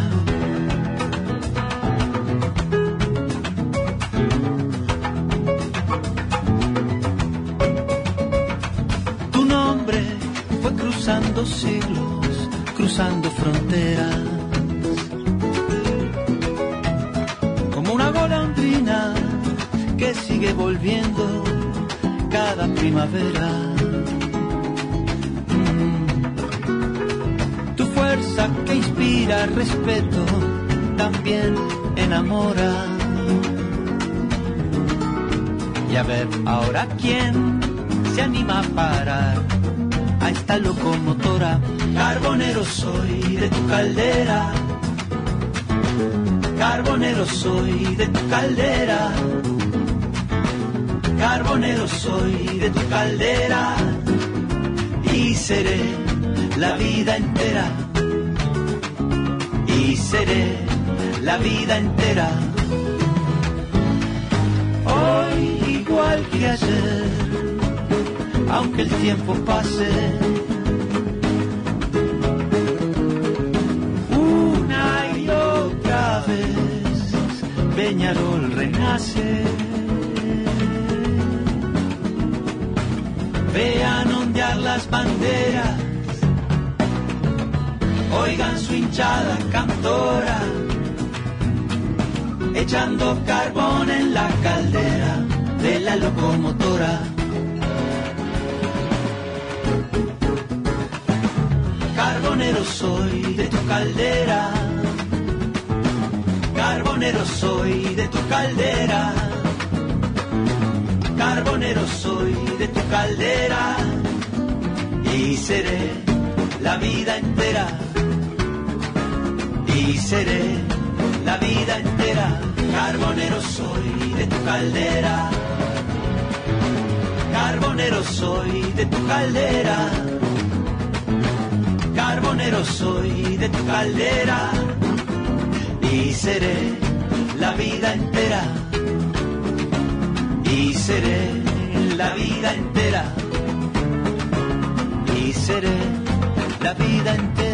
Tu nombre fue cruzando siglos, cruzando fronteras. Como una golondrina que sigue volviendo cada primavera. Fuerza que inspira respeto también enamora. Y a ver, ahora quién se anima a parar a esta locomotora. Carbonero soy de tu caldera. Carbonero soy de tu caldera. Carbonero soy de tu caldera. Y seré la vida entera. Seré la vida entera. Hoy igual que ayer aunque el tiempo pase. Una y otra vez, Peñarol renace. Vean ondear las banderas, oigan su hinchada cantora, echando carbón en la caldera de la locomotora. Carbonero soy de tu caldera. Carbonero soy de tu caldera. Carbonero soy de tu caldera. Y seré la vida entera. Y seré la vida entera. Carbonero soy de tu caldera. Carbonero soy de tu caldera. Carbonero soy de tu caldera y seré la vida entera y seré la vida entera y seré la vida entera